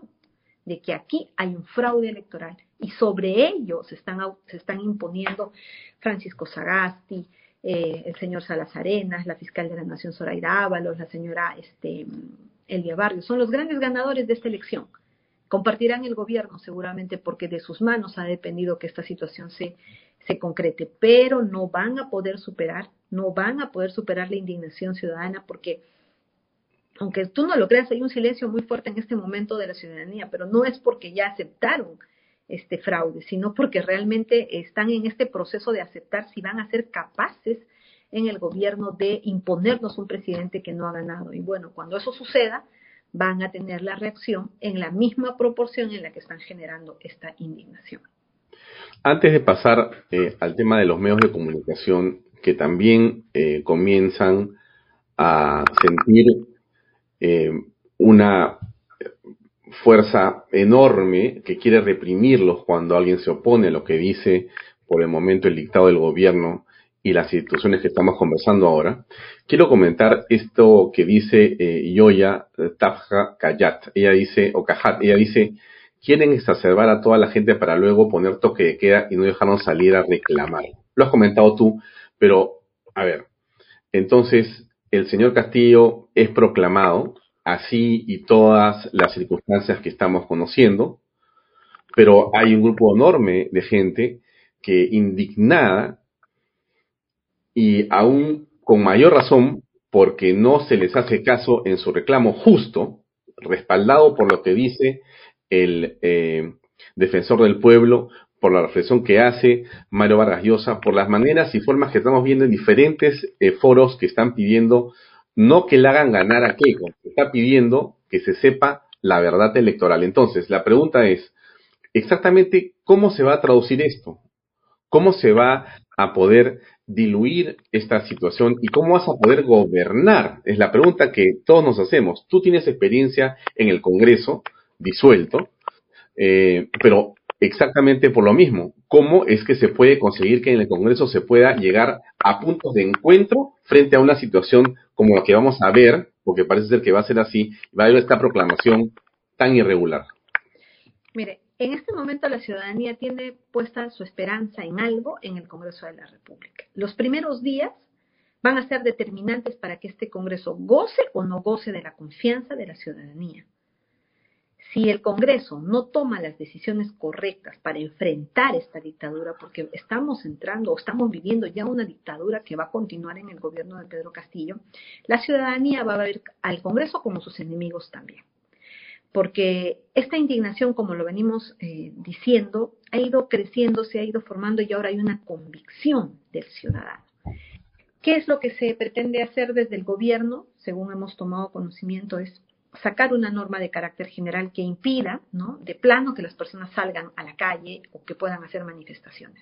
de que aquí hay un fraude electoral y sobre ello se están, se están imponiendo Francisco Sagasti, eh, el señor Salas Arenas, la fiscal de la Nación Zoraida Ábalos, la señora este, Elia Barrios, son los grandes ganadores de esta elección. Compartirán el gobierno seguramente porque de sus manos ha dependido que esta situación se, se concrete, pero no van a poder superar, no van a poder superar la indignación ciudadana porque, aunque tú no lo creas, hay un silencio muy fuerte en este momento de la ciudadanía, pero no es porque ya aceptaron este fraude, sino porque realmente están en este proceso de aceptar si van a ser capaces en el gobierno de imponernos un presidente que no ha ganado. Y bueno, cuando eso suceda, van a tener la reacción en la misma proporción en la que están generando esta indignación. Antes de pasar eh, al tema de los medios de comunicación que también eh, comienzan a sentir eh, una fuerza enorme que quiere reprimirlos cuando alguien se opone a lo que dice por el momento el dictado del gobierno y las instituciones que estamos conversando ahora, quiero comentar esto que dice eh, Yoya Tafja Kayat. Ella dice, o Kajat, ella dice, quieren exacerbar a toda la gente para luego poner toque de queda y no dejarnos salir a reclamar. Lo has comentado tú, pero a ver, entonces el señor Castillo es proclamado, así y todas las circunstancias que estamos conociendo, pero hay un grupo enorme de gente que indignada y aún con mayor razón porque no se les hace caso en su reclamo justo, respaldado por lo que dice el eh, defensor del pueblo, por la reflexión que hace Mario Vargas Llosa, por las maneras y formas que estamos viendo en diferentes eh, foros que están pidiendo no que le hagan ganar a Keiko, está pidiendo que se sepa la verdad electoral. Entonces, la pregunta es, exactamente cómo se va a traducir esto, cómo se va a poder diluir esta situación y cómo vas a poder gobernar? Es la pregunta que todos nos hacemos. Tú tienes experiencia en el Congreso disuelto, eh, pero exactamente por lo mismo. ¿Cómo es que se puede conseguir que en el Congreso se pueda llegar a puntos de encuentro frente a una situación como la que vamos a ver, porque parece ser que va a ser así, va a haber esta proclamación tan irregular? Mire, en este momento la ciudadanía tiene puesta su esperanza en algo en el Congreso de la República. Los primeros días van a ser determinantes para que este Congreso goce o no goce de la confianza de la ciudadanía. si el Congreso no toma las decisiones correctas para enfrentar esta dictadura, porque estamos entrando o estamos viviendo ya una dictadura que va a continuar en el gobierno de Pedro Castillo, la ciudadanía va a ver al Congreso como sus enemigos también. Porque esta indignación, como lo venimos eh, diciendo, ha ido creciendo, se ha ido formando y ahora hay una convicción del ciudadano. ¿Qué es lo que se pretende hacer desde el gobierno? Según hemos tomado conocimiento, es sacar una norma de carácter general que impida, ¿no? De plano que las personas salgan a la calle o que puedan hacer manifestaciones.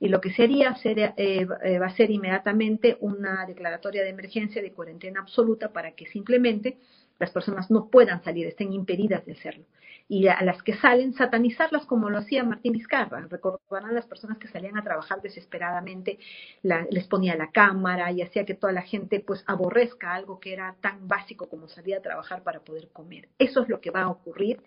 Y lo que sería eh, eh, va a ser inmediatamente una declaratoria de emergencia de cuarentena absoluta para que simplemente las personas no puedan salir, estén impedidas de hacerlo y a las que salen satanizarlas como lo hacía Martín Vizcarra. Recordarán las personas que salían a trabajar desesperadamente, les ponía la cámara y hacía que toda la gente pues aborrezca algo que era tan básico como salir a trabajar para poder comer. Eso es lo que va a ocurrir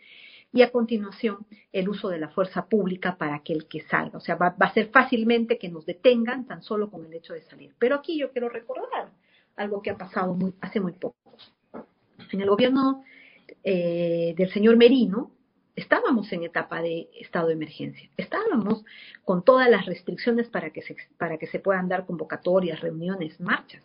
y a continuación el uso de la fuerza pública para que el que salga. O sea, va, a ser fácilmente que nos detengan tan solo con el hecho de salir. Pero aquí yo quiero recordar algo que ha pasado muy, hace muy poco. En el gobierno eh, del señor Merino, estábamos en etapa de estado de emergencia. Estábamos con todas las restricciones para que se, para que se puedan dar convocatorias, reuniones, marchas.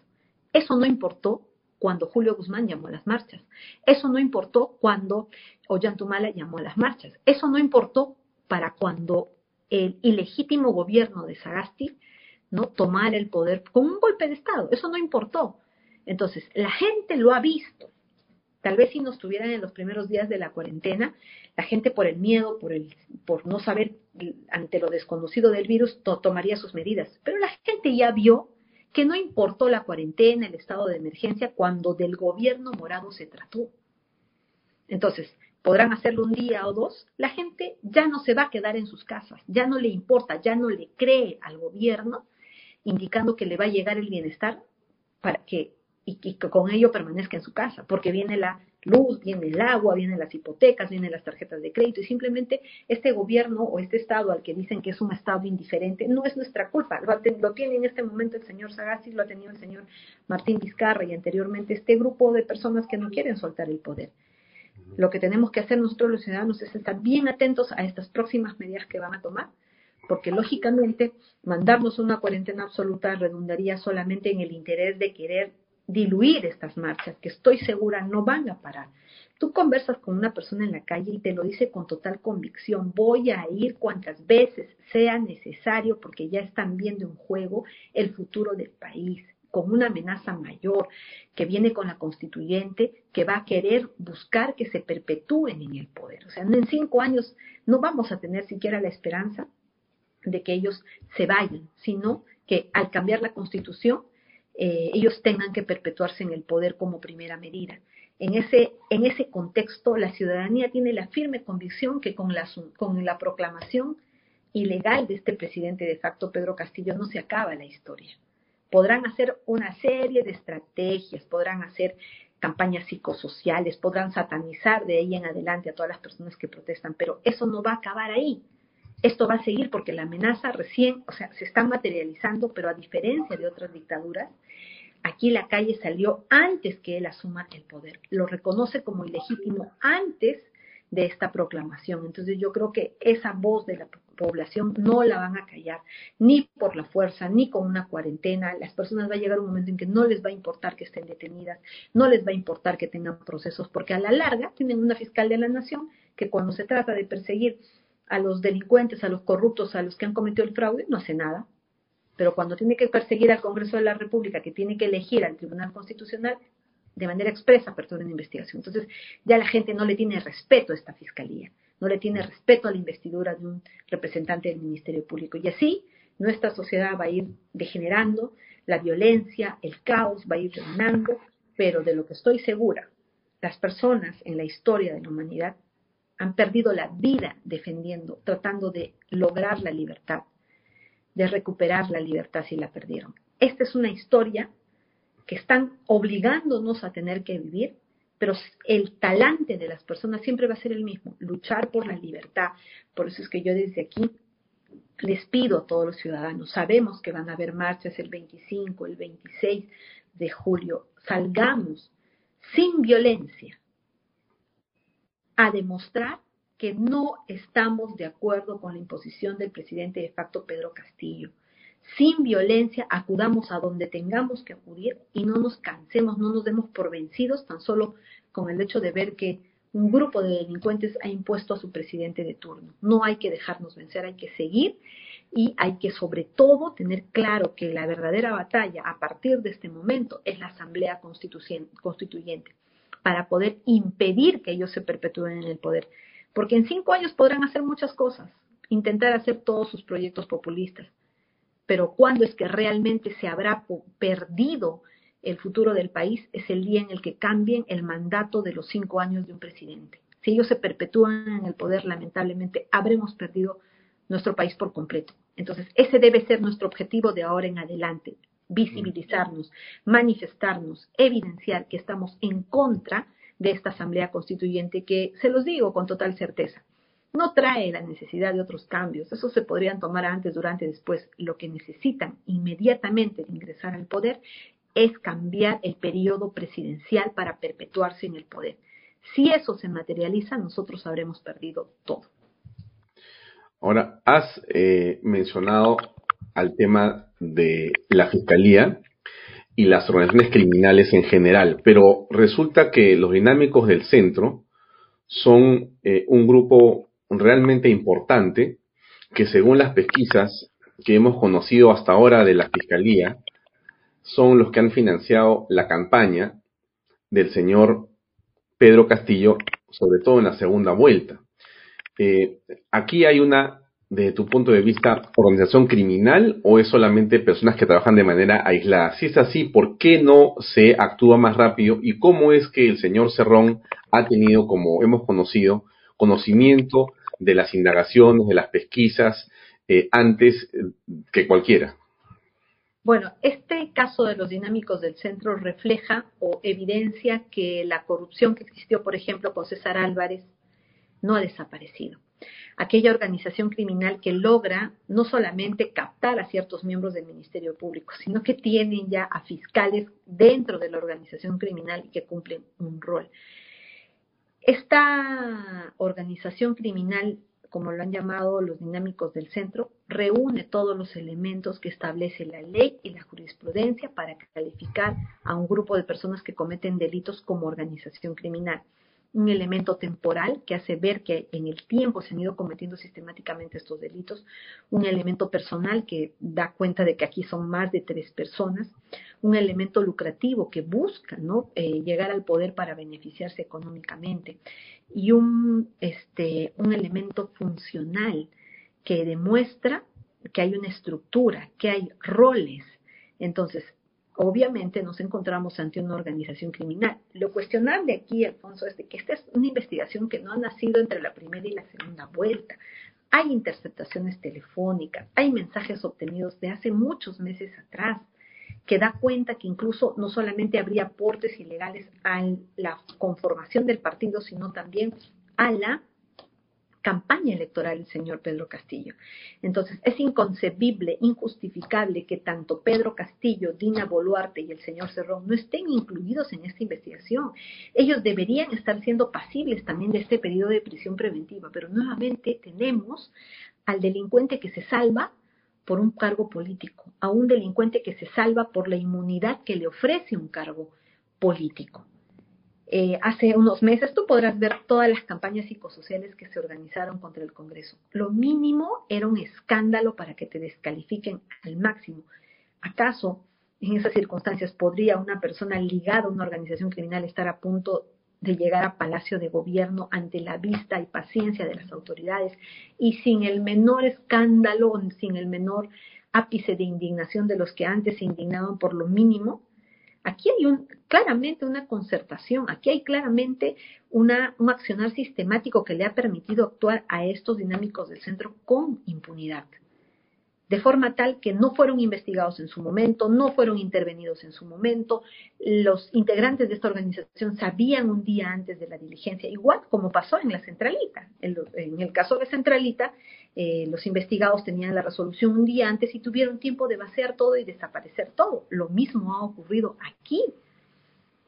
Eso no importó cuando Julio Guzmán llamó a las marchas. Eso no importó cuando Ollantumala llamó a las marchas. Eso no importó para cuando el ilegítimo gobierno de Sagasti no tomara el poder con un golpe de Estado. Eso no importó. Entonces, la gente lo ha visto. Tal vez si nos tuvieran en los primeros días de la cuarentena, la gente por el miedo, por, el, por no saber ante lo desconocido del virus, tomaría sus medidas. Pero la gente ya vio que no importó la cuarentena, el estado de emergencia, cuando del gobierno morado se trató. Entonces, podrán hacerlo un día o dos, la gente ya no se va a quedar en sus casas, ya no le importa, ya no le cree al gobierno, indicando que le va a llegar el bienestar para que y que con ello permanezca en su casa, porque viene la luz, viene el agua, vienen las hipotecas, vienen las tarjetas de crédito y simplemente este gobierno o este Estado al que dicen que es un Estado indiferente no es nuestra culpa. Lo, tiene en este momento el señor Sagasti, lo ha tenido el señor Martín Vizcarra y anteriormente este grupo de personas que no quieren soltar el poder. Lo que tenemos que hacer nosotros los ciudadanos es estar bien atentos a estas próximas medidas que van a tomar, porque lógicamente mandarnos una cuarentena absoluta redundaría solamente en el interés de querer diluir estas marchas, que estoy segura no van a parar. Tú conversas con una persona en la calle y te lo dice con total convicción, voy a ir cuantas veces sea necesario porque ya están viendo en juego el futuro del país con una amenaza mayor que viene con la constituyente, que va a querer buscar que se perpetúen en el poder. O sea, en cinco años no vamos a tener siquiera la esperanza de que ellos se vayan, sino que al cambiar la constitución eh, ellos tengan que perpetuarse en el poder como primera medida. En ese, en ese contexto, la ciudadanía tiene la firme convicción que con la, con la proclamación ilegal de este presidente de facto, Pedro Castillo, no se acaba la historia. Podrán hacer una serie de estrategias, podrán hacer campañas psicosociales, podrán satanizar de ahí en adelante a todas las personas que protestan, pero eso no va a acabar ahí esto va a seguir porque la amenaza recién, o sea, se está materializando, pero a diferencia de otras dictaduras, aquí la calle salió antes que él asuma el poder. Lo reconoce como ilegítimo antes de esta proclamación. Entonces yo creo que esa voz de la población no la van a callar, ni por la fuerza, ni con una cuarentena. Las personas va a llegar un momento en que no les va a importar que estén detenidas, no les va a importar que tengan procesos, porque a la larga tienen una fiscal de la nación que cuando se trata de perseguir a los delincuentes, a los corruptos, a los que han cometido el fraude, no hace nada. Pero cuando tiene que perseguir al Congreso de la República, que tiene que elegir al Tribunal Constitucional, de manera expresa apertura una investigación. Entonces, ya la gente no le tiene respeto a esta fiscalía, no le tiene respeto a la investidura de un representante del Ministerio Público. Y así, nuestra sociedad va a ir degenerando, la violencia, el caos va a ir reinando, pero de lo que estoy segura, las personas en la historia de la humanidad han perdido la vida defendiendo, tratando de lograr la libertad, de recuperar la libertad si la perdieron. Esta es una historia que están obligándonos a tener que vivir, pero el talante de las personas siempre va a ser el mismo, luchar por la libertad. Por eso es que yo desde aquí les pido a todos los ciudadanos, sabemos que van a haber marchas el 25, el 26 de julio, salgamos sin violencia, a demostrar que no estamos de acuerdo con la imposición del presidente de facto Pedro Castillo. Sin violencia, acudamos a donde tengamos que acudir y no nos cansemos, no nos demos por vencidos tan solo con el hecho de ver que un grupo de delincuentes ha impuesto a su presidente de turno. No hay que dejarnos vencer, hay que seguir y hay que sobre todo tener claro que la verdadera batalla a partir de este momento es la Asamblea Constituyente para poder impedir que ellos se perpetúen en el poder. Porque en cinco años podrán hacer muchas cosas, intentar hacer todos sus proyectos populistas. Pero cuando es que realmente se habrá perdido el futuro del país es el día en el que cambien el mandato de los cinco años de un presidente. Si ellos se perpetúan en el poder, lamentablemente habremos perdido nuestro país por completo. Entonces, ese debe ser nuestro objetivo de ahora en adelante, visibilizarnos, manifestarnos, evidenciar que estamos en contra de esta Asamblea Constituyente que, se los digo con total certeza, no trae la necesidad de otros cambios. Eso se podrían tomar antes, durante, después. Lo que necesitan inmediatamente de ingresar al poder es cambiar el periodo presidencial para perpetuarse en el poder. Si eso se materializa, nosotros habremos perdido todo. Ahora, has eh, mencionado al tema de la Fiscalía y las organizaciones criminales en general, pero resulta que los dinámicos del centro son eh, un grupo realmente importante que según las pesquisas que hemos conocido hasta ahora de la Fiscalía, son los que han financiado la campaña del señor Pedro Castillo, sobre todo en la segunda vuelta. Eh, aquí hay una, desde tu punto de vista, organización criminal o es solamente personas que trabajan de manera aislada. Si es así, ¿por qué no se actúa más rápido y cómo es que el señor Cerrón ha tenido, como hemos conocido, conocimiento de las indagaciones, de las pesquisas, eh, antes que cualquiera? Bueno, este caso de los dinámicos del centro refleja o evidencia que la corrupción que existió, por ejemplo, con César Álvarez, no ha desaparecido. Aquella organización criminal que logra no solamente captar a ciertos miembros del Ministerio Público, sino que tienen ya a fiscales dentro de la organización criminal y que cumplen un rol. Esta organización criminal como lo han llamado los dinámicos del centro, reúne todos los elementos que establece la ley y la jurisprudencia para calificar a un grupo de personas que cometen delitos como organización criminal un elemento temporal que hace ver que en el tiempo se han ido cometiendo sistemáticamente estos delitos, un elemento personal que da cuenta de que aquí son más de tres personas, un elemento lucrativo que busca ¿no? Eh, llegar al poder para beneficiarse económicamente y un, este, un elemento funcional que demuestra que hay una estructura, que hay roles. Entonces, obviamente nos encontramos ante una organización criminal. Lo cuestionable aquí, Alfonso, es de que esta es una investigación que no ha nacido entre la primera y la segunda vuelta. Hay interceptaciones telefónicas, hay mensajes obtenidos de hace muchos meses atrás que da cuenta que incluso no solamente habría aportes ilegales a la conformación del partido, sino también a la campaña electoral del señor Pedro Castillo. Entonces, es inconcebible, injustificable que tanto Pedro Castillo, Dina Boluarte y el señor Cerrón no estén incluidos en esta investigación. Ellos deberían estar siendo pasibles también de este periodo de prisión preventiva, pero nuevamente tenemos al delincuente que se salva por un cargo político, a un delincuente que se salva por la inmunidad que le ofrece un cargo político. Eh, hace unos meses tú podrás ver todas las campañas psicosociales que se organizaron contra el Congreso. Lo mínimo era un escándalo para que te descalifiquen al máximo. ¿Acaso en esas circunstancias podría una persona ligada a una organización criminal estar a punto de llegar a Palacio de Gobierno ante la vista y paciencia de las autoridades y sin el menor escándalo, sin el menor ápice de indignación de los que antes se indignaban por lo mínimo, Aquí hay un, claramente una concertación, aquí hay claramente una, un accionar sistemático que le ha permitido actuar a estos dinámicos del centro con impunidad de forma tal que no fueron investigados en su momento, no fueron intervenidos en su momento. Los integrantes de esta organización sabían un día antes de la diligencia, igual como pasó en la centralita. En, el caso de centralita, eh, los investigados tenían la resolución un día antes y tuvieron tiempo de vaciar todo y desaparecer todo. Lo mismo ha ocurrido aquí.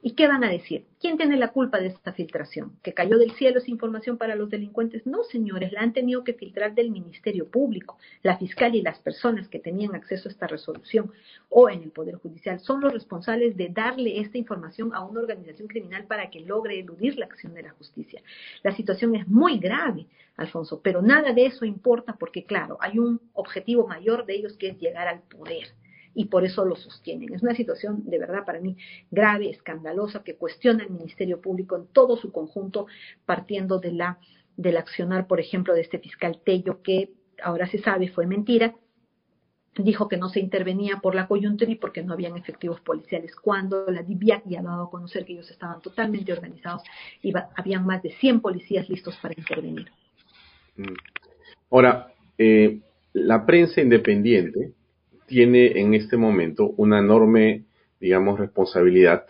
¿Y qué van a decir? ¿Quién tiene la culpa de esta filtración? ¿Que cayó del cielo esa información para los delincuentes? No, señores, la han tenido que filtrar del Ministerio Público. La fiscal y las personas que tenían acceso a esta resolución o en el Poder Judicial son los responsables de darle esta información a una organización criminal para que logre eludir la acción de la justicia. La situación es muy grave, Alfonso, pero nada de eso importa porque, claro, hay un objetivo mayor de ellos que es llegar al poder y por eso lo sostienen. Es una situación de verdad para mí grave, escandalosa, que cuestiona el Ministerio Público en todo su conjunto, partiendo de la, del accionar, por ejemplo, de este fiscal Tello, que ahora se sabe fue mentira, dijo que no se intervenía por la coyuntura y porque no habían efectivos policiales, cuando la DIVIAC ya ha dado a conocer que ellos estaban totalmente organizados y habían más de 100 policías listos para intervenir. Mm. Ahora, eh, la prensa independiente tiene en este momento una enorme, digamos, responsabilidad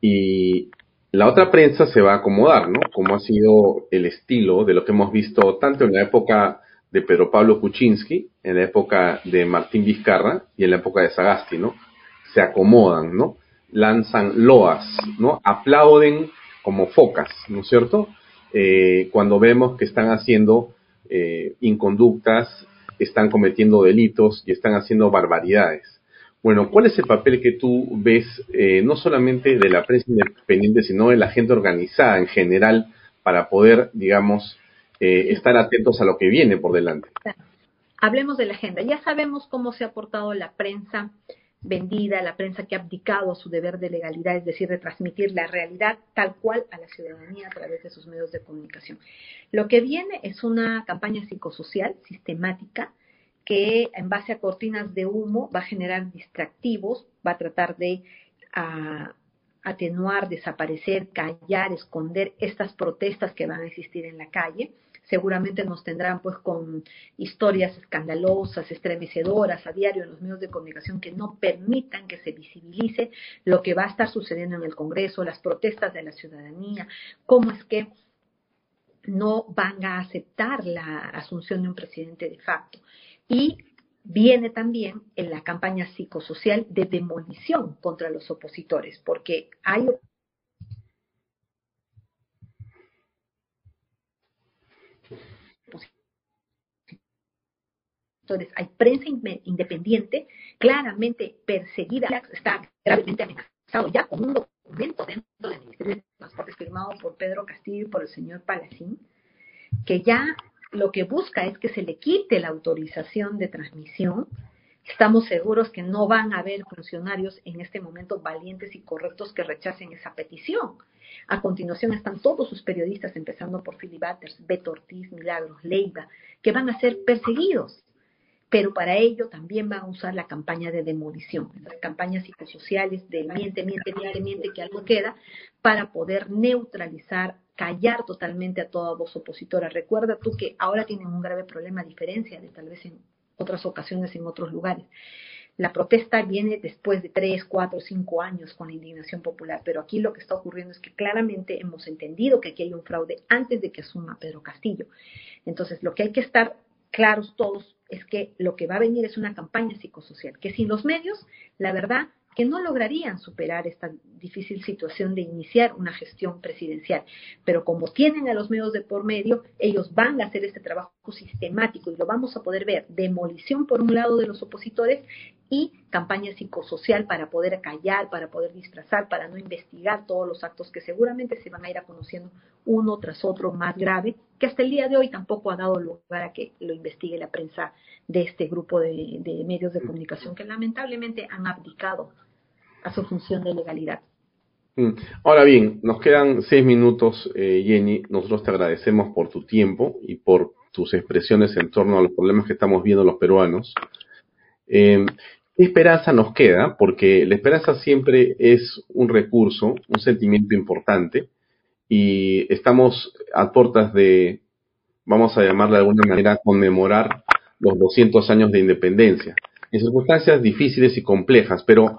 y la otra prensa se va a acomodar, ¿no? Como ha sido el estilo de lo que hemos visto tanto en la época de Pedro Pablo Kuczynski, en la época de Martín Vizcarra y en la época de Sagasti, ¿no? Se acomodan, ¿no? Lanzan loas, ¿no? Aplauden como focas, ¿no es cierto? Eh, cuando vemos que están haciendo eh, inconductas están cometiendo delitos y están haciendo barbaridades. Bueno, ¿cuál es el papel que tú ves eh, no solamente de la prensa independiente, sino de la gente organizada en general para poder, digamos, eh, estar atentos a lo que viene por delante? Hablemos de la agenda. Ya sabemos cómo se ha portado la prensa vendida, la prensa que ha abdicado a su deber de legalidad, es decir, de transmitir la realidad tal cual a la ciudadanía a través de sus medios de comunicación. Lo que viene es una campaña psicosocial sistemática que en base a cortinas de humo va a generar distractivos, va a tratar de atenuar, desaparecer, callar, esconder estas protestas que van a existir en la calle seguramente nos tendrán pues con historias escandalosas, estremecedoras a diario en los medios de comunicación que no permitan que se visibilice lo que va a estar sucediendo en el Congreso, las protestas de la ciudadanía, cómo es que no van a aceptar la asunción de un presidente de facto. Y viene también en la campaña psicosocial de demolición contra los opositores, porque hay Entonces, hay prensa independiente claramente perseguida, está gravemente amenazado ya con un documento dentro del Ministerio de Transportes firmado por Pedro Castillo y por el señor Palacín, que ya lo que busca es que se le quite la autorización de transmisión. Estamos seguros que no van a haber funcionarios en este momento valientes y correctos que rechacen esa petición. A continuación están todos sus periodistas, empezando por Philip Butters, Beto Ortiz, Milagros, Leiva, que van a ser perseguidos pero para ello también van a usar la campaña de demolición, las campañas psicosociales de miente, miente, miente, miente, que algo queda, para poder neutralizar, callar totalmente a toda voz opositora. Recuerda tú que ahora tienen un grave problema, a diferencia de tal vez en otras ocasiones en otros lugares. La protesta viene después de tres, cuatro, cinco años con la indignación popular, pero aquí lo que está ocurriendo es que claramente hemos entendido que aquí hay un fraude antes de que asuma Pedro Castillo. Entonces, lo que hay que estar claros todos es que lo que va a venir es una campaña psicosocial, que sin los medios, la verdad, que no lograrían superar esta difícil situación de iniciar una gestión presidencial. Pero como tienen a los medios de por medio, ellos van a hacer este trabajo sistemático y lo vamos a poder ver. Demolición por un lado de los opositores y campaña psicosocial para poder callar, para poder disfrazar, para no investigar todos los actos que seguramente se van a ir a conociendo uno tras otro más grave, que hasta el día de hoy tampoco ha dado lugar a que lo investigue la prensa de este grupo de, de medios de comunicación que lamentablemente han abdicado a su función de legalidad. Mm. Ahora bien, nos quedan seis minutos, eh, Jenny. Nosotros te agradecemos por tu tiempo y por tus expresiones en torno a los problemas que estamos viendo los peruanos. Eh, ¿Qué esperanza nos queda? Porque la esperanza siempre es un recurso, un sentimiento importante y estamos a puertas de, vamos a llamarla de alguna manera, conmemorar los 200 años de independencia. En circunstancias difíciles y complejas, pero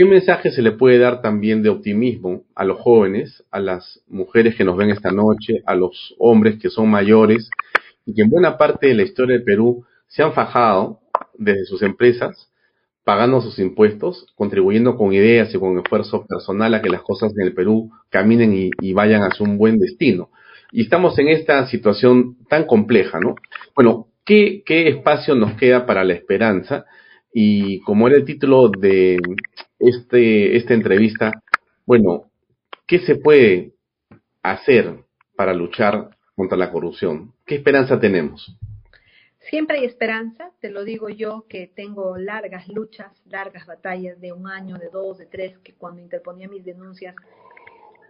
¿Qué mensaje se le puede dar también de optimismo a los jóvenes, a las mujeres que nos ven esta noche, a los hombres que son mayores y que en buena parte de la historia del Perú se han fajado desde sus empresas pagando sus impuestos, contribuyendo con ideas y con esfuerzo personal a que las cosas en el Perú caminen y, vayan hacia un buen destino. Y estamos en esta situación tan compleja, ¿no? Bueno, ¿qué, ¿qué espacio nos queda para la esperanza? Y como era el título de este, esta entrevista, bueno, ¿qué se puede hacer para luchar contra la corrupción? ¿Qué esperanza tenemos? Siempre hay esperanza, te lo digo yo, que tengo largas luchas, largas batallas de un año, de dos, de tres, que cuando interponía mis denuncias,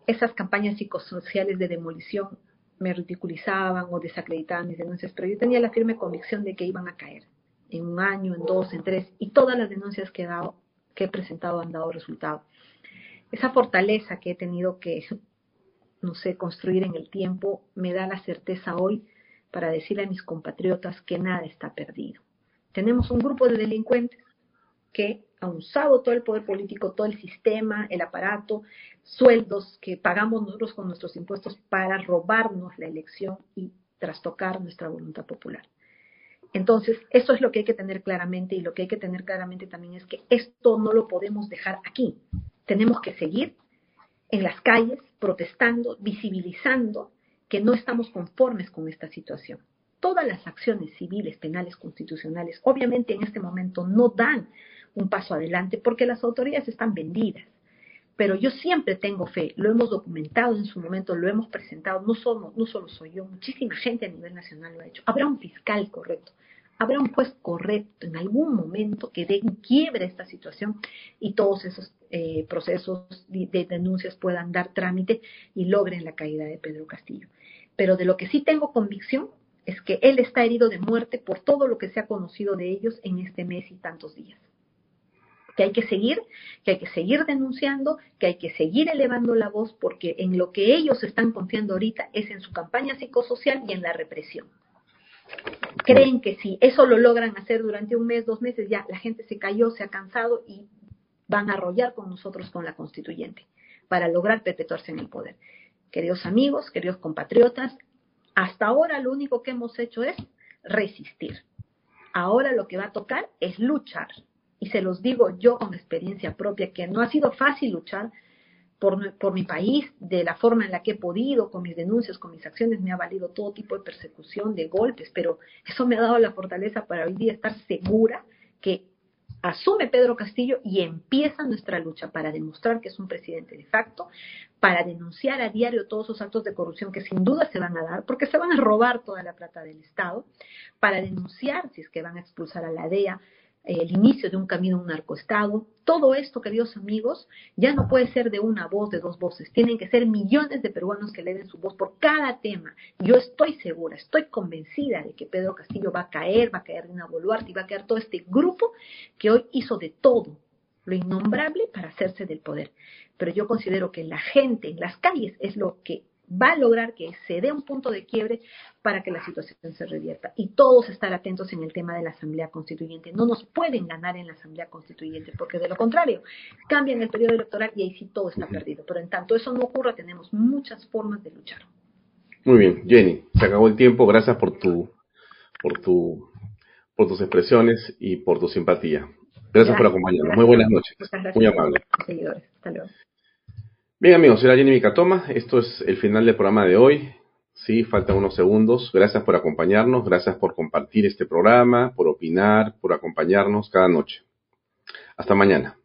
esas campañas psicosociales de demolición me ridiculizaban o desacreditaban mis denuncias, pero yo tenía la firme convicción de que iban a caer en un año, en dos, en tres, y todas las denuncias que he, dado, que he presentado han dado resultado. Esa fortaleza que he tenido que, no sé, construir en el tiempo, me da la certeza hoy para decirle a mis compatriotas que nada está perdido. Tenemos un grupo de delincuentes que ha usado todo el poder político, todo el sistema, el aparato, sueldos que pagamos nosotros con nuestros impuestos para robarnos la elección y trastocar nuestra voluntad popular. Entonces, eso es lo que hay que tener claramente y lo que hay que tener claramente también es que esto no lo podemos dejar aquí. Tenemos que seguir en las calles protestando, visibilizando que no estamos conformes con esta situación. Todas las acciones civiles, penales, constitucionales, obviamente en este momento no dan un paso adelante porque las autoridades están vendidas. Pero yo siempre tengo fe, lo hemos documentado en su momento, lo hemos presentado, no solo, no solo soy yo, muchísima gente a nivel nacional lo ha hecho. Habrá un fiscal correcto, habrá un juez correcto en algún momento que dé quiebre esta situación y todos esos eh, procesos de denuncias puedan dar trámite y logren la caída de Pedro Castillo. Pero de lo que sí tengo convicción es que él está herido de muerte por todo lo que se ha conocido de ellos en este mes y tantos días. Que hay que seguir, que hay que seguir denunciando, que hay que seguir elevando la voz, porque en lo que ellos están confiando ahorita es en su campaña psicosocial y en la represión. Creen que si eso lo logran hacer durante un mes, dos meses, ya la gente se cayó, se ha cansado y van a arrollar con nosotros con la constituyente para lograr perpetuarse en el poder. Queridos amigos, queridos compatriotas, hasta ahora lo único que hemos hecho es resistir. Ahora lo que va a tocar es luchar. Y se los digo yo con experiencia propia, que no ha sido fácil luchar por, por, mi país de la forma en la que he podido, con mis denuncias, con mis acciones, me ha valido todo tipo de persecución, de golpes, pero eso me ha dado la fortaleza para hoy día estar segura que asume Pedro Castillo y empieza nuestra lucha para demostrar que es un presidente de facto, para denunciar a diario todos esos actos de corrupción que sin duda se van a dar, porque se van a robar toda la plata del Estado, para denunciar si es que van a expulsar a la DEA, el inicio de un camino un narcoestado. Todo esto, queridos amigos, ya no puede ser de una voz, de dos voces. Tienen que ser millones de peruanos que le den su voz por cada tema. Yo estoy segura, estoy convencida de que Pedro Castillo va a caer, va a caer Dina Boluarte y va a caer todo este grupo que hoy hizo de todo lo innombrable para hacerse del poder. Pero yo considero que la gente en las calles es lo que va a lograr que se dé un punto de quiebre para que la situación se revierta. Y todos estar atentos en el tema de la Asamblea Constituyente. No nos pueden ganar en la Asamblea Constituyente, porque de lo contrario, cambian el periodo electoral y ahí sí todo está perdido. Pero en tanto eso no ocurra, tenemos muchas formas de luchar. Muy bien, Jenny, se acabó el tiempo. Gracias por tu, por tu, por tus expresiones y por tu simpatía. Gracias, por acompañarnos. Muy buenas noches. Muy amable. Hasta luego. Bien amigos, soy la Jenny Micatoma. Esto es el final del programa de hoy. Sí, faltan unos segundos. Gracias por acompañarnos, gracias por compartir este programa, por opinar, por acompañarnos cada noche. Hasta mañana.